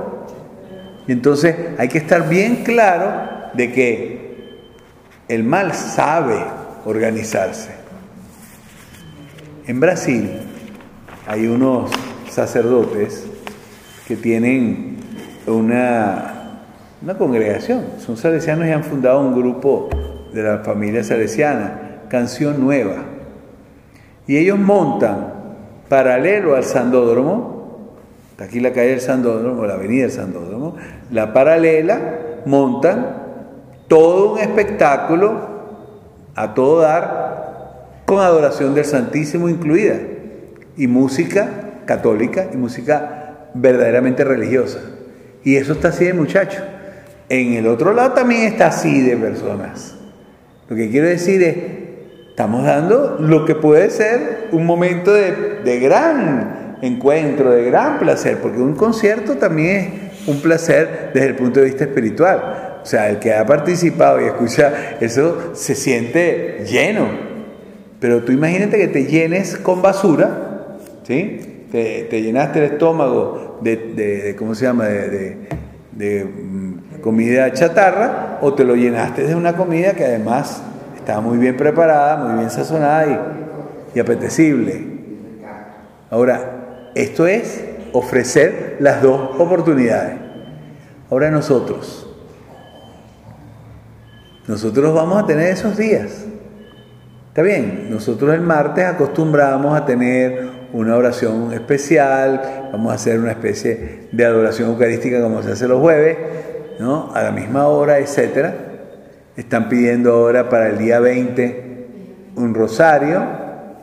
Y entonces hay que estar bien claro de que el mal sabe organizarse. En Brasil hay unos sacerdotes que tienen una una congregación. Son salesianos y han fundado un grupo de la familia salesiana, Canción Nueva. Y ellos montan, paralelo al Sandódromo, aquí la calle del Sandódromo, la avenida del Sandódromo, la paralela, montan todo un espectáculo a todo dar, con adoración del Santísimo incluida, y música católica y música verdaderamente religiosa. Y eso está así de muchachos. En el otro lado también está así de personas. Lo que quiero decir es, estamos dando lo que puede ser un momento de, de gran encuentro, de gran placer, porque un concierto también es un placer desde el punto de vista espiritual. O sea, el que ha participado y escucha eso se siente lleno. Pero tú imagínate que te llenes con basura, ¿sí? Te, llenaste el estómago de, de, ¿cómo se llama? De, de, comida chatarra o te lo llenaste de una comida que además estaba muy bien preparada, muy bien sazonada y, y apetecible. Ahora, esto es ofrecer las dos oportunidades. Ahora nosotros, nosotros vamos a tener esos días. Está bien, nosotros el martes acostumbramos a tener una oración especial, vamos a hacer una especie de adoración eucarística como se hace los jueves, ¿no? a la misma hora, etc. Están pidiendo ahora para el día 20 un rosario,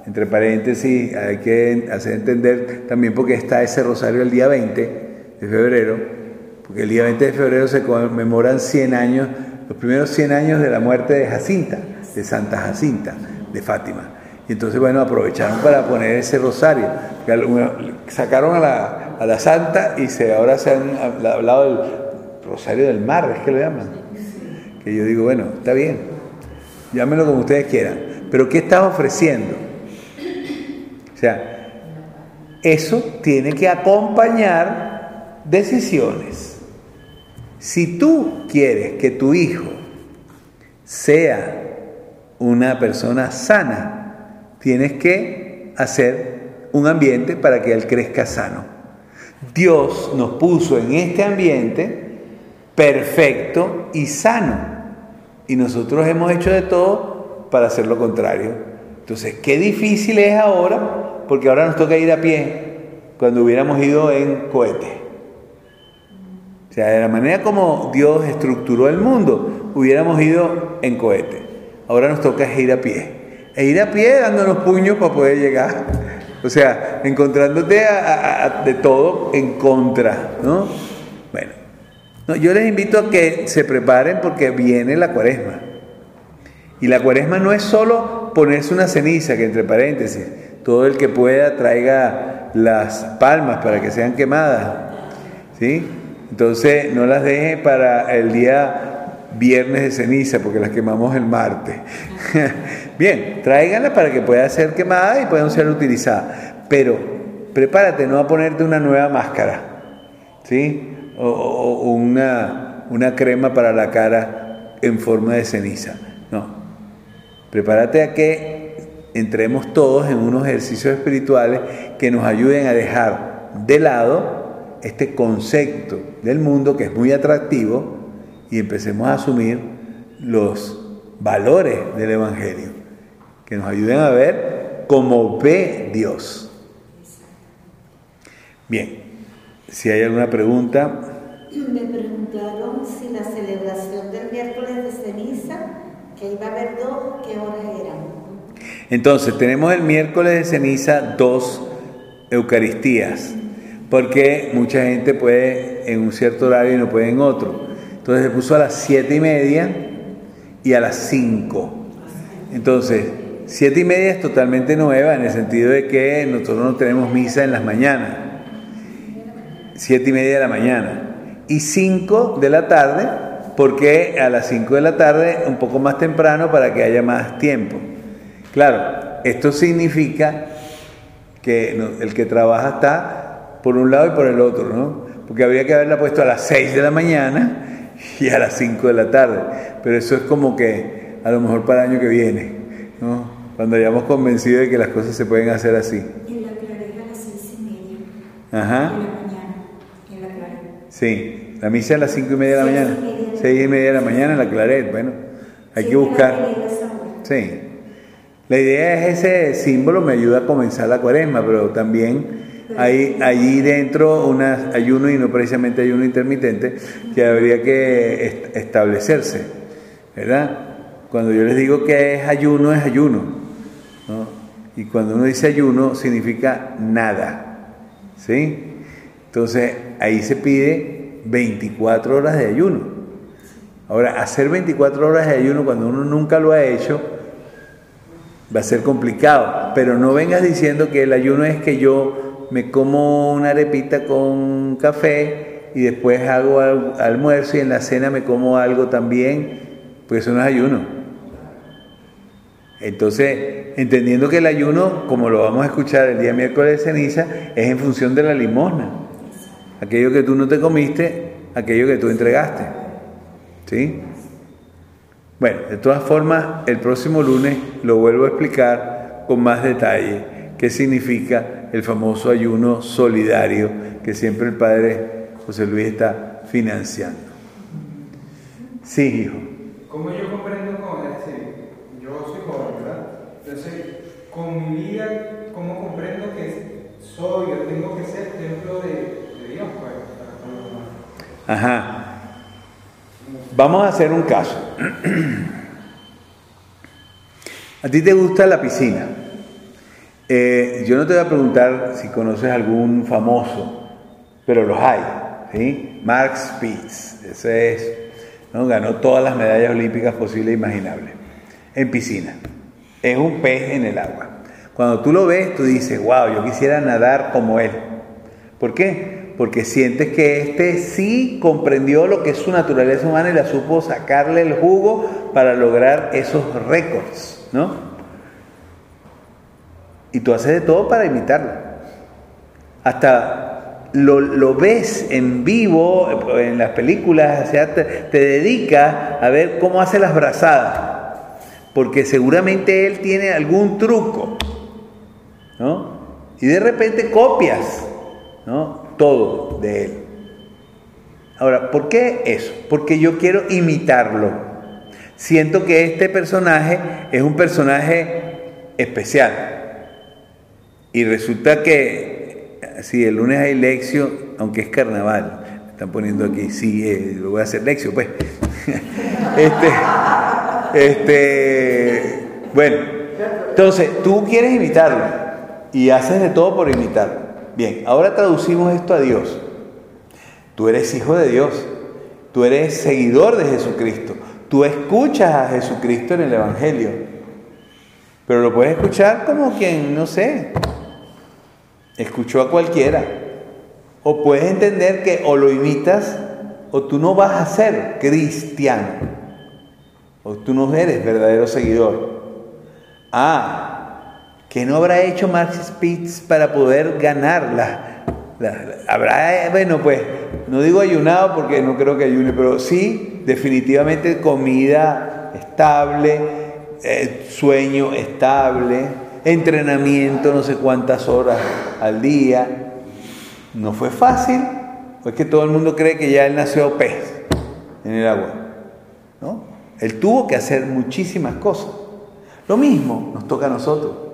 entre paréntesis, hay que hacer entender también porque está ese rosario el día 20 de febrero, porque el día 20 de febrero se conmemoran 100 años los primeros 100 años de la muerte de Jacinta, de Santa Jacinta, de Fátima. Y entonces, bueno, aprovecharon para poner ese rosario. Sacaron a la, a la santa y se, ahora se han hablado del rosario del mar, es que lo llaman. Que yo digo, bueno, está bien, llámenlo como ustedes quieran. Pero ¿qué estás ofreciendo? O sea, eso tiene que acompañar decisiones. Si tú quieres que tu hijo sea una persona sana, tienes que hacer un ambiente para que él crezca sano. Dios nos puso en este ambiente perfecto y sano. Y nosotros hemos hecho de todo para hacer lo contrario. Entonces, qué difícil es ahora, porque ahora nos toca ir a pie, cuando hubiéramos ido en cohete. O sea, de la manera como Dios estructuró el mundo, hubiéramos ido en cohete. Ahora nos toca ir a pie. E ir a pie dándonos puños para poder llegar. O sea, encontrándote de todo en contra, ¿no? Bueno, yo les invito a que se preparen porque viene la cuaresma. Y la cuaresma no es solo ponerse una ceniza, que entre paréntesis, todo el que pueda traiga las palmas para que sean quemadas, ¿sí? Entonces no las deje para el día viernes de ceniza, porque las quemamos el martes. Bien, tráiganlas para que puedan ser quemadas y puedan ser utilizadas. Pero prepárate no a ponerte una nueva máscara, ¿sí? O, una, una crema para la cara en forma de ceniza. No. Prepárate a que entremos todos en unos ejercicios espirituales que nos ayuden a dejar de lado este concepto del mundo que es muy atractivo y empecemos a asumir los valores del Evangelio, que nos ayuden a ver cómo ve Dios. Bien, si hay alguna pregunta. Me preguntaron si la celebración del miércoles de ceniza, que iba a haber dos, ¿qué hora eran? Entonces, tenemos el miércoles de ceniza dos Eucaristías porque mucha gente puede en un cierto horario y no puede en otro. Entonces se puso a las siete y media y a las 5. Entonces, siete y media es totalmente nueva en el sentido de que nosotros no tenemos misa en las mañanas. Siete y media de la mañana. Y 5 de la tarde, porque a las 5 de la tarde un poco más temprano para que haya más tiempo. Claro, esto significa que el que trabaja está por un lado y por el otro, ¿no? Porque habría que haberla puesto a las 6 de la mañana y a las 5 de la tarde. Pero eso es como que a lo mejor para el año que viene, ¿no? Cuando hayamos convencido de que las cosas se pueden hacer así. En la claret a las 6 y media. Ajá. En la mañana, en la claret. Sí, la misa a las 5 y media de la mañana. 6 y media de la mañana en la claret, bueno, hay que buscar. Sí. La idea es ese símbolo, me ayuda a comenzar la cuaresma, pero también hay allí dentro un ayuno y no precisamente ayuno intermitente que habría que establecerse, ¿verdad? Cuando yo les digo que es ayuno, es ayuno. ¿no? Y cuando uno dice ayuno, significa nada. ¿Sí? Entonces, ahí se pide 24 horas de ayuno. Ahora, hacer 24 horas de ayuno cuando uno nunca lo ha hecho va a ser complicado, pero no vengas diciendo que el ayuno es que yo me como una arepita con café y después hago almuerzo y en la cena me como algo también, pues eso no es ayuno. Entonces, entendiendo que el ayuno, como lo vamos a escuchar el día miércoles de ceniza, es en función de la limosna. Aquello que tú no te comiste, aquello que tú entregaste. ¿Sí? Bueno, de todas formas, el próximo lunes lo vuelvo a explicar con más detalle qué significa el famoso ayuno solidario que siempre el Padre José Luis está financiando. Sí, hijo. Como yo comprendo con decir, yo soy joven, ¿verdad? Entonces, con mi vida, ¿cómo comprendo que soy, yo tengo que ser templo de, de Dios, pues, para todos los demás? Ajá. Vamos a hacer un caso. A ti te gusta la piscina. Eh, yo no te voy a preguntar si conoces algún famoso, pero los hay. ¿sí? Mark Spitz, ese es, ¿no? ganó todas las medallas olímpicas posibles e imaginables en piscina. Es un pez en el agua. Cuando tú lo ves, tú dices, wow, yo quisiera nadar como él. ¿Por qué? Porque sientes que éste sí comprendió lo que es su naturaleza humana y la supo sacarle el jugo para lograr esos récords, ¿no? Y tú haces de todo para imitarlo. Hasta lo, ves en vivo, en las películas, o sea, te, te dedicas a ver cómo hace las brazadas, porque seguramente él tiene algún truco, ¿no? Y de repente copias, ¿no? Todo de Él. Ahora, ¿por qué eso? Porque yo quiero imitarlo. Siento que este personaje es un personaje especial. Y resulta que, si el lunes hay lección, aunque es carnaval, están poniendo aquí, sí, eh, lo voy a hacer lección, pues. este, este, bueno, entonces tú quieres imitarlo y haces de todo por imitarlo. Bien, ahora traducimos esto a Dios. Tú eres hijo de Dios, tú eres seguidor de Jesucristo, tú escuchas a Jesucristo en el Evangelio, pero lo puedes escuchar como quien, no sé, escuchó a cualquiera. O puedes entender que o lo imitas o tú no vas a ser cristiano, o tú no eres verdadero seguidor. Ah, ¿Qué no habrá hecho Max Spitz para poder ganarla? habrá, bueno, pues, no digo ayunado porque no creo que ayune, pero sí, definitivamente comida estable, eh, sueño estable, entrenamiento no sé cuántas horas al día. No fue fácil, pues que todo el mundo cree que ya él nació pez en el agua. ¿no? Él tuvo que hacer muchísimas cosas. Lo mismo nos toca a nosotros.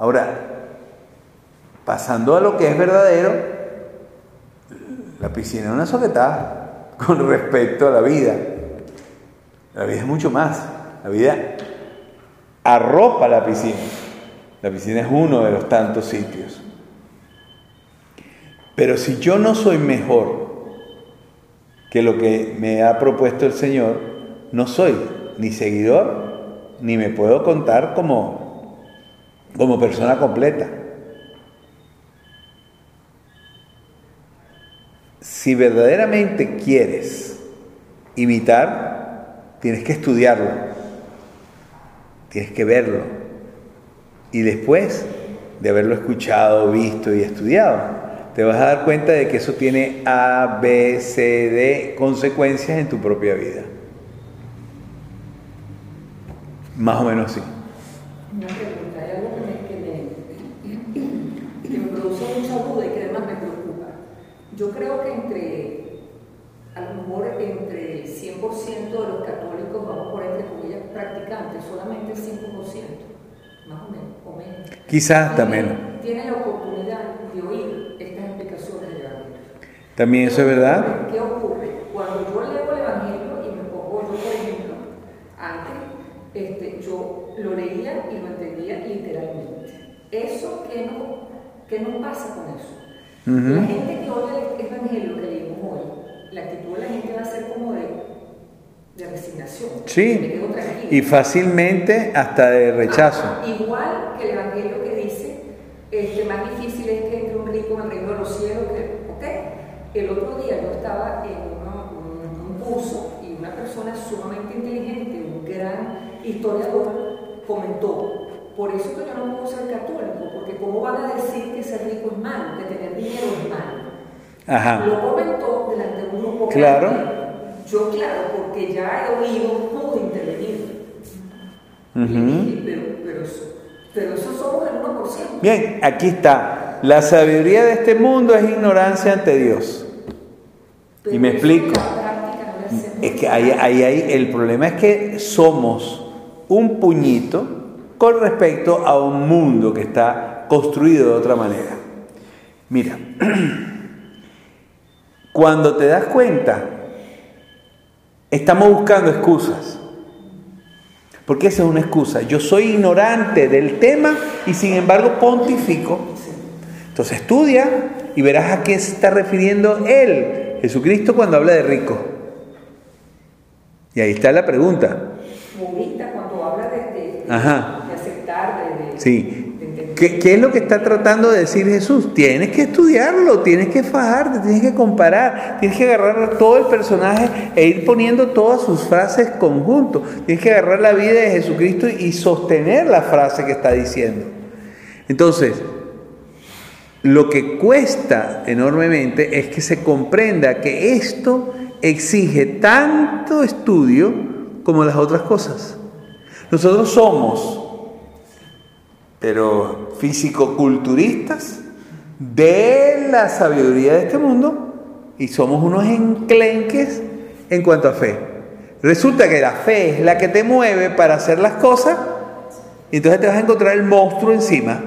Ahora, pasando a lo que es verdadero, la piscina es una soquetada con respecto a la vida. La vida es mucho más. La vida arropa la piscina. La piscina es uno de los tantos sitios. Pero si yo no soy mejor que lo que me ha propuesto el Señor, no soy ni seguidor, ni me puedo contar como como persona completa. Si verdaderamente quieres imitar, tienes que estudiarlo, tienes que verlo. Y después de haberlo escuchado, visto y estudiado, te vas a dar cuenta de que eso tiene A, B, C, D consecuencias en tu propia vida. Más o menos así. Yo creo que entre, a lo mejor entre el 100% de los católicos, vamos por entre comillas, practicantes, solamente el 5%, más o menos, o menos. Quizás también. Tienen la oportunidad de oír estas explicaciones del Evangelio. ¿También eso es verdad? ¿Qué ocurre? Cuando yo leo el Evangelio y me pongo yo, por ejemplo, antes, este, yo lo leía y lo entendía literalmente. ¿Eso qué no, qué no pasa con eso? La gente que oye el evangelio que leímos hoy, la actitud de la gente va a ser como de, de resignación. Sí. Y fácilmente hasta de rechazo. Igual que el Evangelio que dice, este, más difícil es que entre un rico en el reino de los cielos que, ok, el otro día yo estaba en uno- un, un curso y una persona sumamente inteligente, un gran historiador, comentó, por eso que yo no puedo ser católico, porque cómo van a decir que ser rico es malo, que tener dinero es malo. Ajá. Lo comentó delante de un grupo Claro. Yo, claro, porque ya he oído, pude intervenir. Ujú. dije, pero, pero, pero eso somos el 1%. Bien, aquí está. La sabiduría de este mundo es ignorancia ante Dios. Pero y me explico. no Es que ahí, ahí, ahí el problema es que somos un puñito con respecto a un mundo que está construido de otra manera. Mira, cuando te das cuenta, estamos buscando excusas. Porque esa es una excusa. Yo soy ignorante del tema y sin embargo pontifico. Entonces estudia y verás a qué se está refiriendo él, Jesucristo, cuando habla de rico. Y ahí está la pregunta. Cuando habla de, de- Ajá. de aceptar, de, de- Sí. ¿Qué, es lo que está tratando de decir Jesús? Tienes que estudiarlo, tienes que fajarte, tienes que comparar, tienes que agarrar todo el personaje e ir poniendo todas sus frases conjunto. Tienes que agarrar la vida de Jesucristo y sostener la frase que está diciendo. Entonces, lo que cuesta enormemente es que se comprenda que esto exige tanto estudio como las otras cosas. Nosotros somos pero físico-culturistas de la sabiduría de este mundo y somos unos enclenques en cuanto a fe. Resulta que la fe es la que te mueve para hacer las cosas y entonces te vas a encontrar el monstruo encima.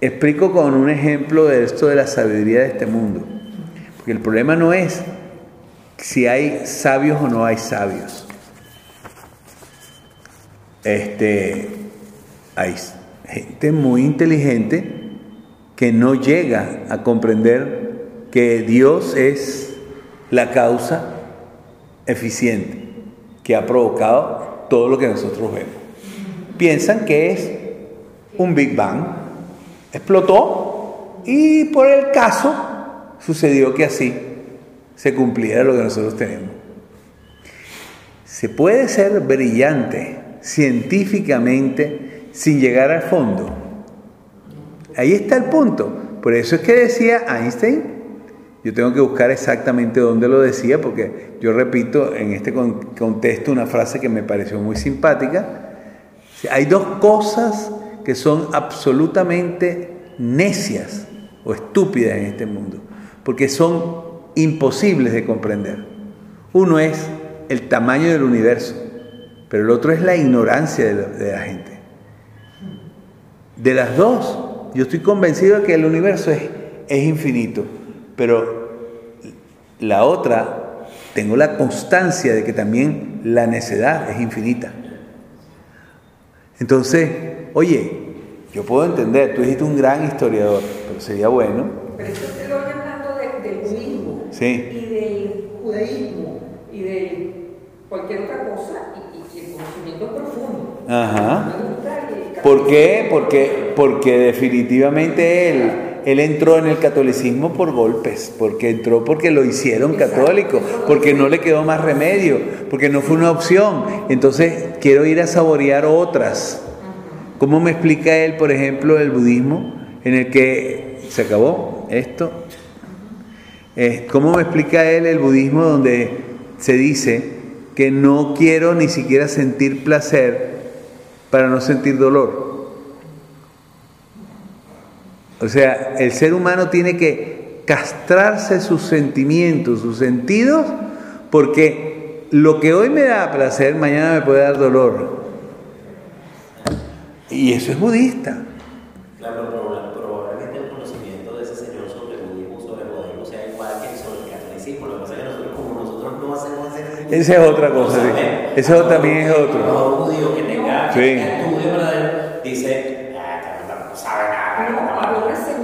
Explico con un ejemplo de esto de la sabiduría de este mundo. Porque el problema no es si hay sabios o no hay sabios. Este, hay gente muy inteligente que no llega a comprender que Dios es la causa eficiente que ha provocado todo lo que nosotros vemos. Piensan que es un Big Bang, explotó y por el caso sucedió que así se cumpliera lo que nosotros tenemos. Se puede ser brillante científicamente sin llegar al fondo. Ahí está el punto. Por eso es que decía Einstein, yo tengo que buscar exactamente dónde lo decía, porque yo repito en este con- contexto una frase que me pareció muy simpática. Hay dos cosas que son absolutamente necias o estúpidas en este mundo, porque son imposibles de comprender. Uno es el tamaño del universo, pero el otro es la ignorancia de la, de la gente. De las dos, yo estoy convencido de que el universo es, es infinito, pero la otra, tengo la constancia de que también la necedad es infinita. Entonces, oye, yo puedo entender, tú dijiste un gran historiador, pero sería bueno. Pero esto te doy hablando de- del budismo Sí. y del judaísmo y de cualquier otra cosa y, y- el conocimiento profundo. Ajá. ¿Por qué? Porque, porque definitivamente él, él entró en el catolicismo por golpes, porque entró porque lo hicieron católico, porque no le quedó más remedio, porque no fue una opción. Entonces quiero ir a saborear otras. ¿Cómo me explica él, por ejemplo, el budismo en el que se acabó esto? Eh, ¿Cómo me explica él el budismo donde se dice que no quiero ni siquiera sentir placer para no sentir dolor? O sea, el ser humano tiene que castrarse sus sentimientos, sus sentidos, porque lo que hoy me da placer, mañana me puede dar dolor. Y eso es budista. Claro, pero probablemente el conocimiento de ese señor sobre el budismo, sobre el budismo, sea igual que sobre el catolicismo. Lo que pasa es que nosotros, como nosotros no hacemos ese Esa es otra cosa, sí. Eso también es otro. Un judío que tenga Sí. estudio dice, ah, caramba, sabe nada.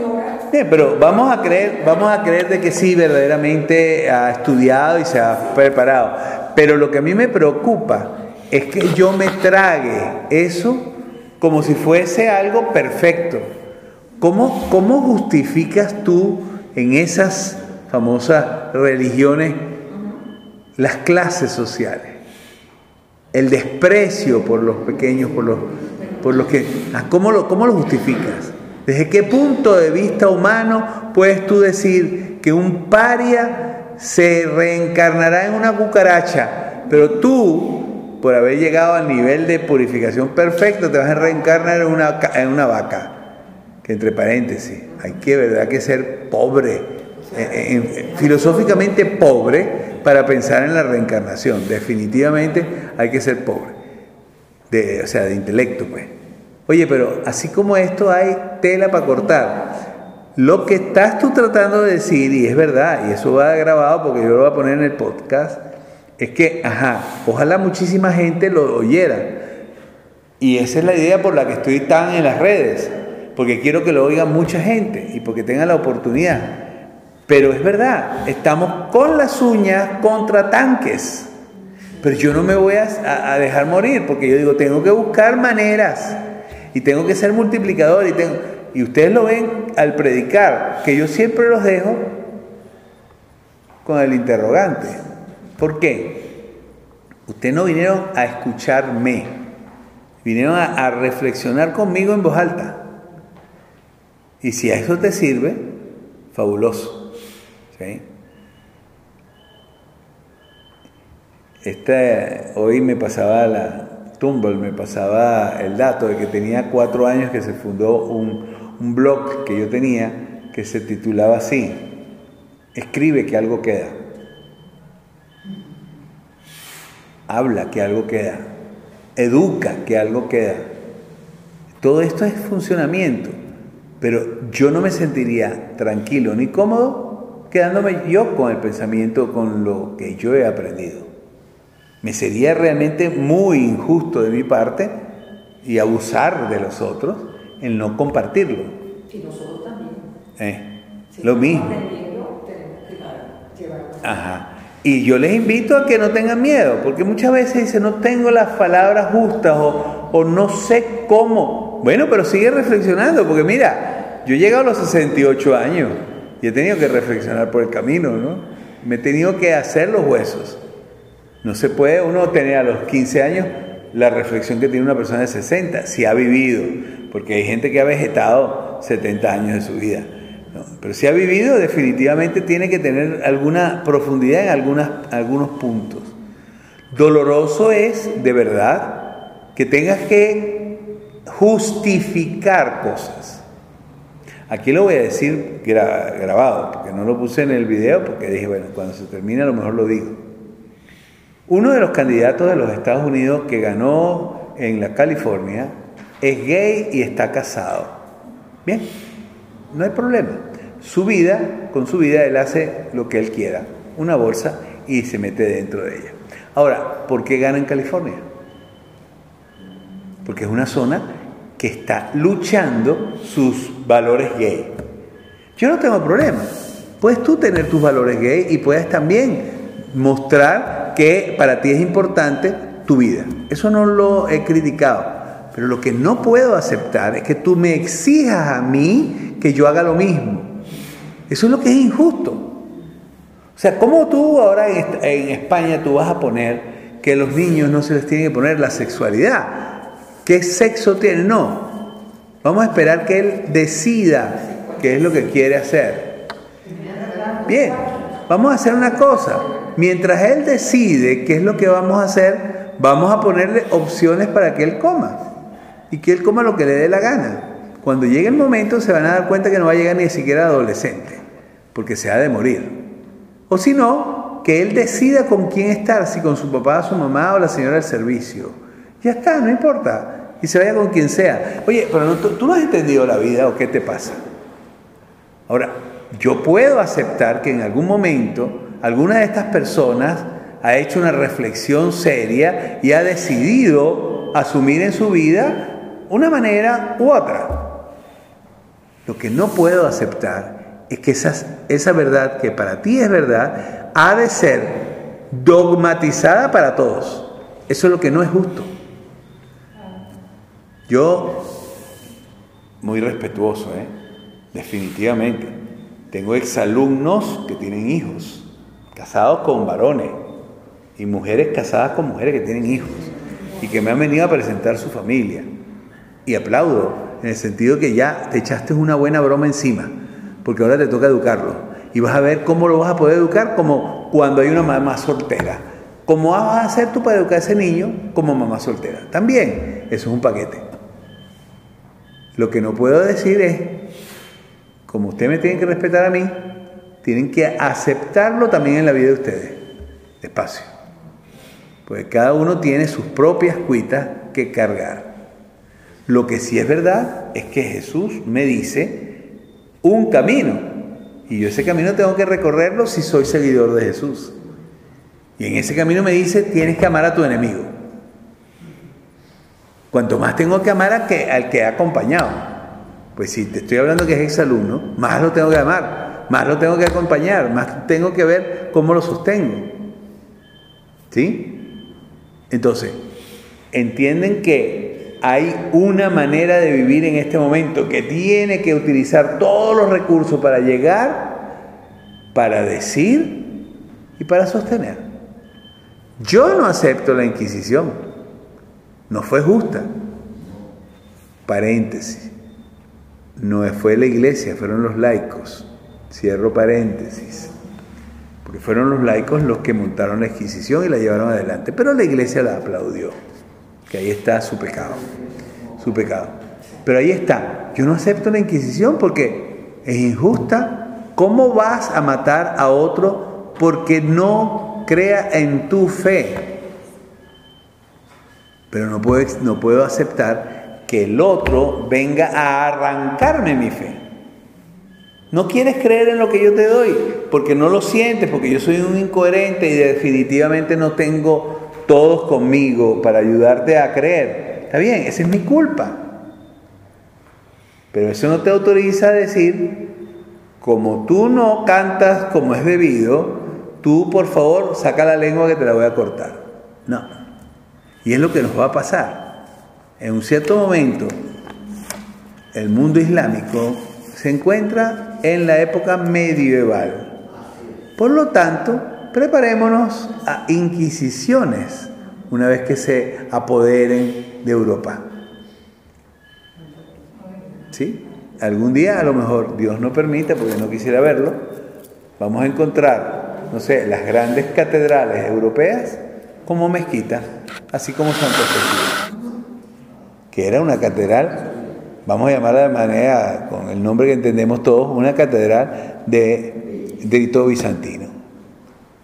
No. Bien, pero vamos a creer, vamos a creer de que sí verdaderamente ha estudiado y se ha preparado. Pero lo que a mí me preocupa es que yo me trague eso como si fuese algo perfecto. ¿Cómo, cómo justificas tú en esas famosas religiones las clases sociales? El desprecio por los pequeños, por los, por los que... ah, ¿Cómo lo, ¿Cómo lo justificas? ¿Desde qué punto de vista humano puedes tú decir que un paria se reencarnará en una cucaracha, pero tú, por haber llegado al nivel de purificación perfecto, te vas a reencarnar en una, en una vaca? Que entre paréntesis, hay que, ¿verdad?, que ser pobre, eh, eh, filosóficamente pobre, para pensar en la reencarnación. Definitivamente hay que ser pobre, de, o sea, de intelecto, pues. Oye, pero así como esto hay tela para cortar. Lo que estás tú tratando de decir, y es verdad, y eso va grabado porque yo lo voy a poner en el podcast, es que, ajá, ojalá muchísima gente lo oyera. Y esa es la idea por la que estoy tan en las redes, porque quiero que lo oiga mucha gente y porque tengan la oportunidad. Pero es verdad, estamos con las uñas contra tanques. Pero yo no me voy a, dejar morir, porque yo digo, tengo que buscar maneras y tengo que ser multiplicador. Y, tengo, y ustedes lo ven al predicar, que yo siempre los dejo con el interrogante. ¿Por qué? Ustedes no vinieron a escucharme, vinieron a, a reflexionar conmigo en voz alta. Y si a eso te sirve, fabuloso. ¿Sí? Este, hoy me pasaba la Tumble, me pasaba el dato de que tenía cuatro años que se fundó un, un blog que yo tenía que se titulaba así, escribe que algo queda, habla que algo queda, educa que algo queda. Todo esto es funcionamiento, pero yo no me sentiría tranquilo ni cómodo quedándome yo con el pensamiento, con lo que yo he aprendido. Me sería realmente muy injusto de mi parte y abusar de los otros en no compartirlo. Y nosotros también. Eh, Si lo mismo. que. Ajá. Y yo les invito a que no tengan miedo, porque muchas veces dicen, no tengo las palabras justas o, o no sé cómo. Bueno, pero sigue reflexionando, porque mira, yo he llegado a los 68 años he tenido que reflexionar por el camino, ¿no? Me he tenido que hacer los huesos. No se puede uno tener a los 15 años la reflexión que tiene una persona de 60, si ha vivido, porque hay gente que ha vegetado 70 años de su vida. Pero si ha vivido, definitivamente tiene que tener alguna profundidad en algunas, algunos puntos. Doloroso es, de verdad, que tengas que justificar cosas. Aquí lo voy a decir gra- grabado, porque no lo puse en el video, porque dije, bueno, cuando se termine a lo mejor lo digo. Uno de los candidatos de los Estados Unidos que ganó en la California es gay y está casado. Bien, no hay problema. Su vida, con su vida, él hace lo que él quiera, una bolsa y se mete dentro de ella. Ahora, ¿por qué gana en California? Porque es una zona que está luchando sus valores gay. Yo no tengo problema. Puedes tú tener tus valores gay y puedes también mostrar que para ti es importante tu vida. Eso no lo he criticado. Pero lo que no puedo aceptar es que tú me exijas a mí que yo haga lo mismo. Eso es lo que es injusto. O sea, ¿cómo tú ahora en, España tú vas a poner que los niños no se les tiene que poner la sexualidad? ¿Qué sexo tiene? No. Vamos a esperar que él decida qué es lo que quiere hacer. Bien, vamos a hacer una cosa. Mientras él decide qué es lo que vamos a hacer, vamos a ponerle opciones para que él coma. Y que él coma lo que le dé la gana. Cuando llegue el momento se van a dar cuenta que no va a llegar ni siquiera adolescente, porque se ha de morir. O si no, que él decida con quién estar, si con su papá, su mamá o la señora del servicio. Ya está, no importa. Y se vaya con quien sea. Oye, pero tú, no has entendido la vida o qué te pasa. Ahora, yo puedo aceptar que en algún momento alguna de estas personas ha hecho una reflexión seria y ha decidido asumir en su vida una manera u otra. Lo que no puedo aceptar es que esa verdad que para ti es verdad ha de ser dogmatizada para todos. Eso es lo que no es justo. Yo, muy respetuoso, ¿eh? definitivamente, tengo exalumnos que tienen hijos, casados con varones, y mujeres casadas con mujeres que tienen hijos, y que me han venido a presentar su familia. Y aplaudo, en el sentido que ya te echaste una buena broma encima, porque ahora te toca educarlo. Y vas a ver cómo lo vas a poder educar como cuando hay una mamá soltera. ¿Cómo vas a hacer tú para educar a ese niño como mamá soltera? También, eso es un paquete. Lo que no puedo decir es, como ustedes me tienen que respetar a mí, tienen que aceptarlo también en la vida de ustedes. Despacio. Pues cada uno tiene sus propias cuitas que cargar. Lo que sí es verdad es que Jesús me dice un camino. Y yo ese camino tengo que recorrerlo si soy seguidor de Jesús. Y en ese camino me dice, tienes que amar a tu enemigo. Cuanto más tengo que amar al que, al que ha acompañado. Pues si te estoy hablando que es exalumno, más lo tengo que amar, más lo tengo que acompañar, más tengo que ver cómo lo sostengo. ¿Sí? Entonces, entienden que hay una manera de vivir en este momento que tiene que utilizar todos los recursos para llegar, para decir y para sostener. Yo no acepto la Inquisición, no fue justa. Paréntesis, no fue la iglesia, fueron los laicos. Cierro paréntesis porque fueron los laicos los que montaron la Inquisición y la llevaron adelante, pero la iglesia la aplaudió, que ahí está su pecado, su pecado. Pero ahí está, yo no acepto la Inquisición porque es injusta. ¿Cómo vas a matar a otro porque no crea en tu fe? Pero no puedo, no puedo aceptar que el otro venga a arrancarme mi fe. No quieres creer en lo que yo te doy porque no lo sientes, porque yo soy un incoherente y definitivamente no tengo todos conmigo para ayudarte a creer. Está bien, esa es mi culpa. Pero eso no te autoriza a decir, como tú no cantas como es debido, tú por favor saca la lengua que te la voy a cortar. No. Y es lo que nos va a pasar. En un cierto momento, el mundo islámico se encuentra en la época medieval. Por lo tanto, preparémonos a inquisiciones una vez que se apoderen de Europa. ¿Sí? Algún día, a lo mejor, Dios no permita, porque no quisiera verlo, vamos a encontrar, no sé, las grandes catedrales europeas como mezquitas, así como Santa Sofía, que era una catedral vamos a llamarla de manera, con el nombre que entendemos todos, una catedral de, de bizantino.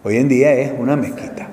Hoy en día es una mezquita.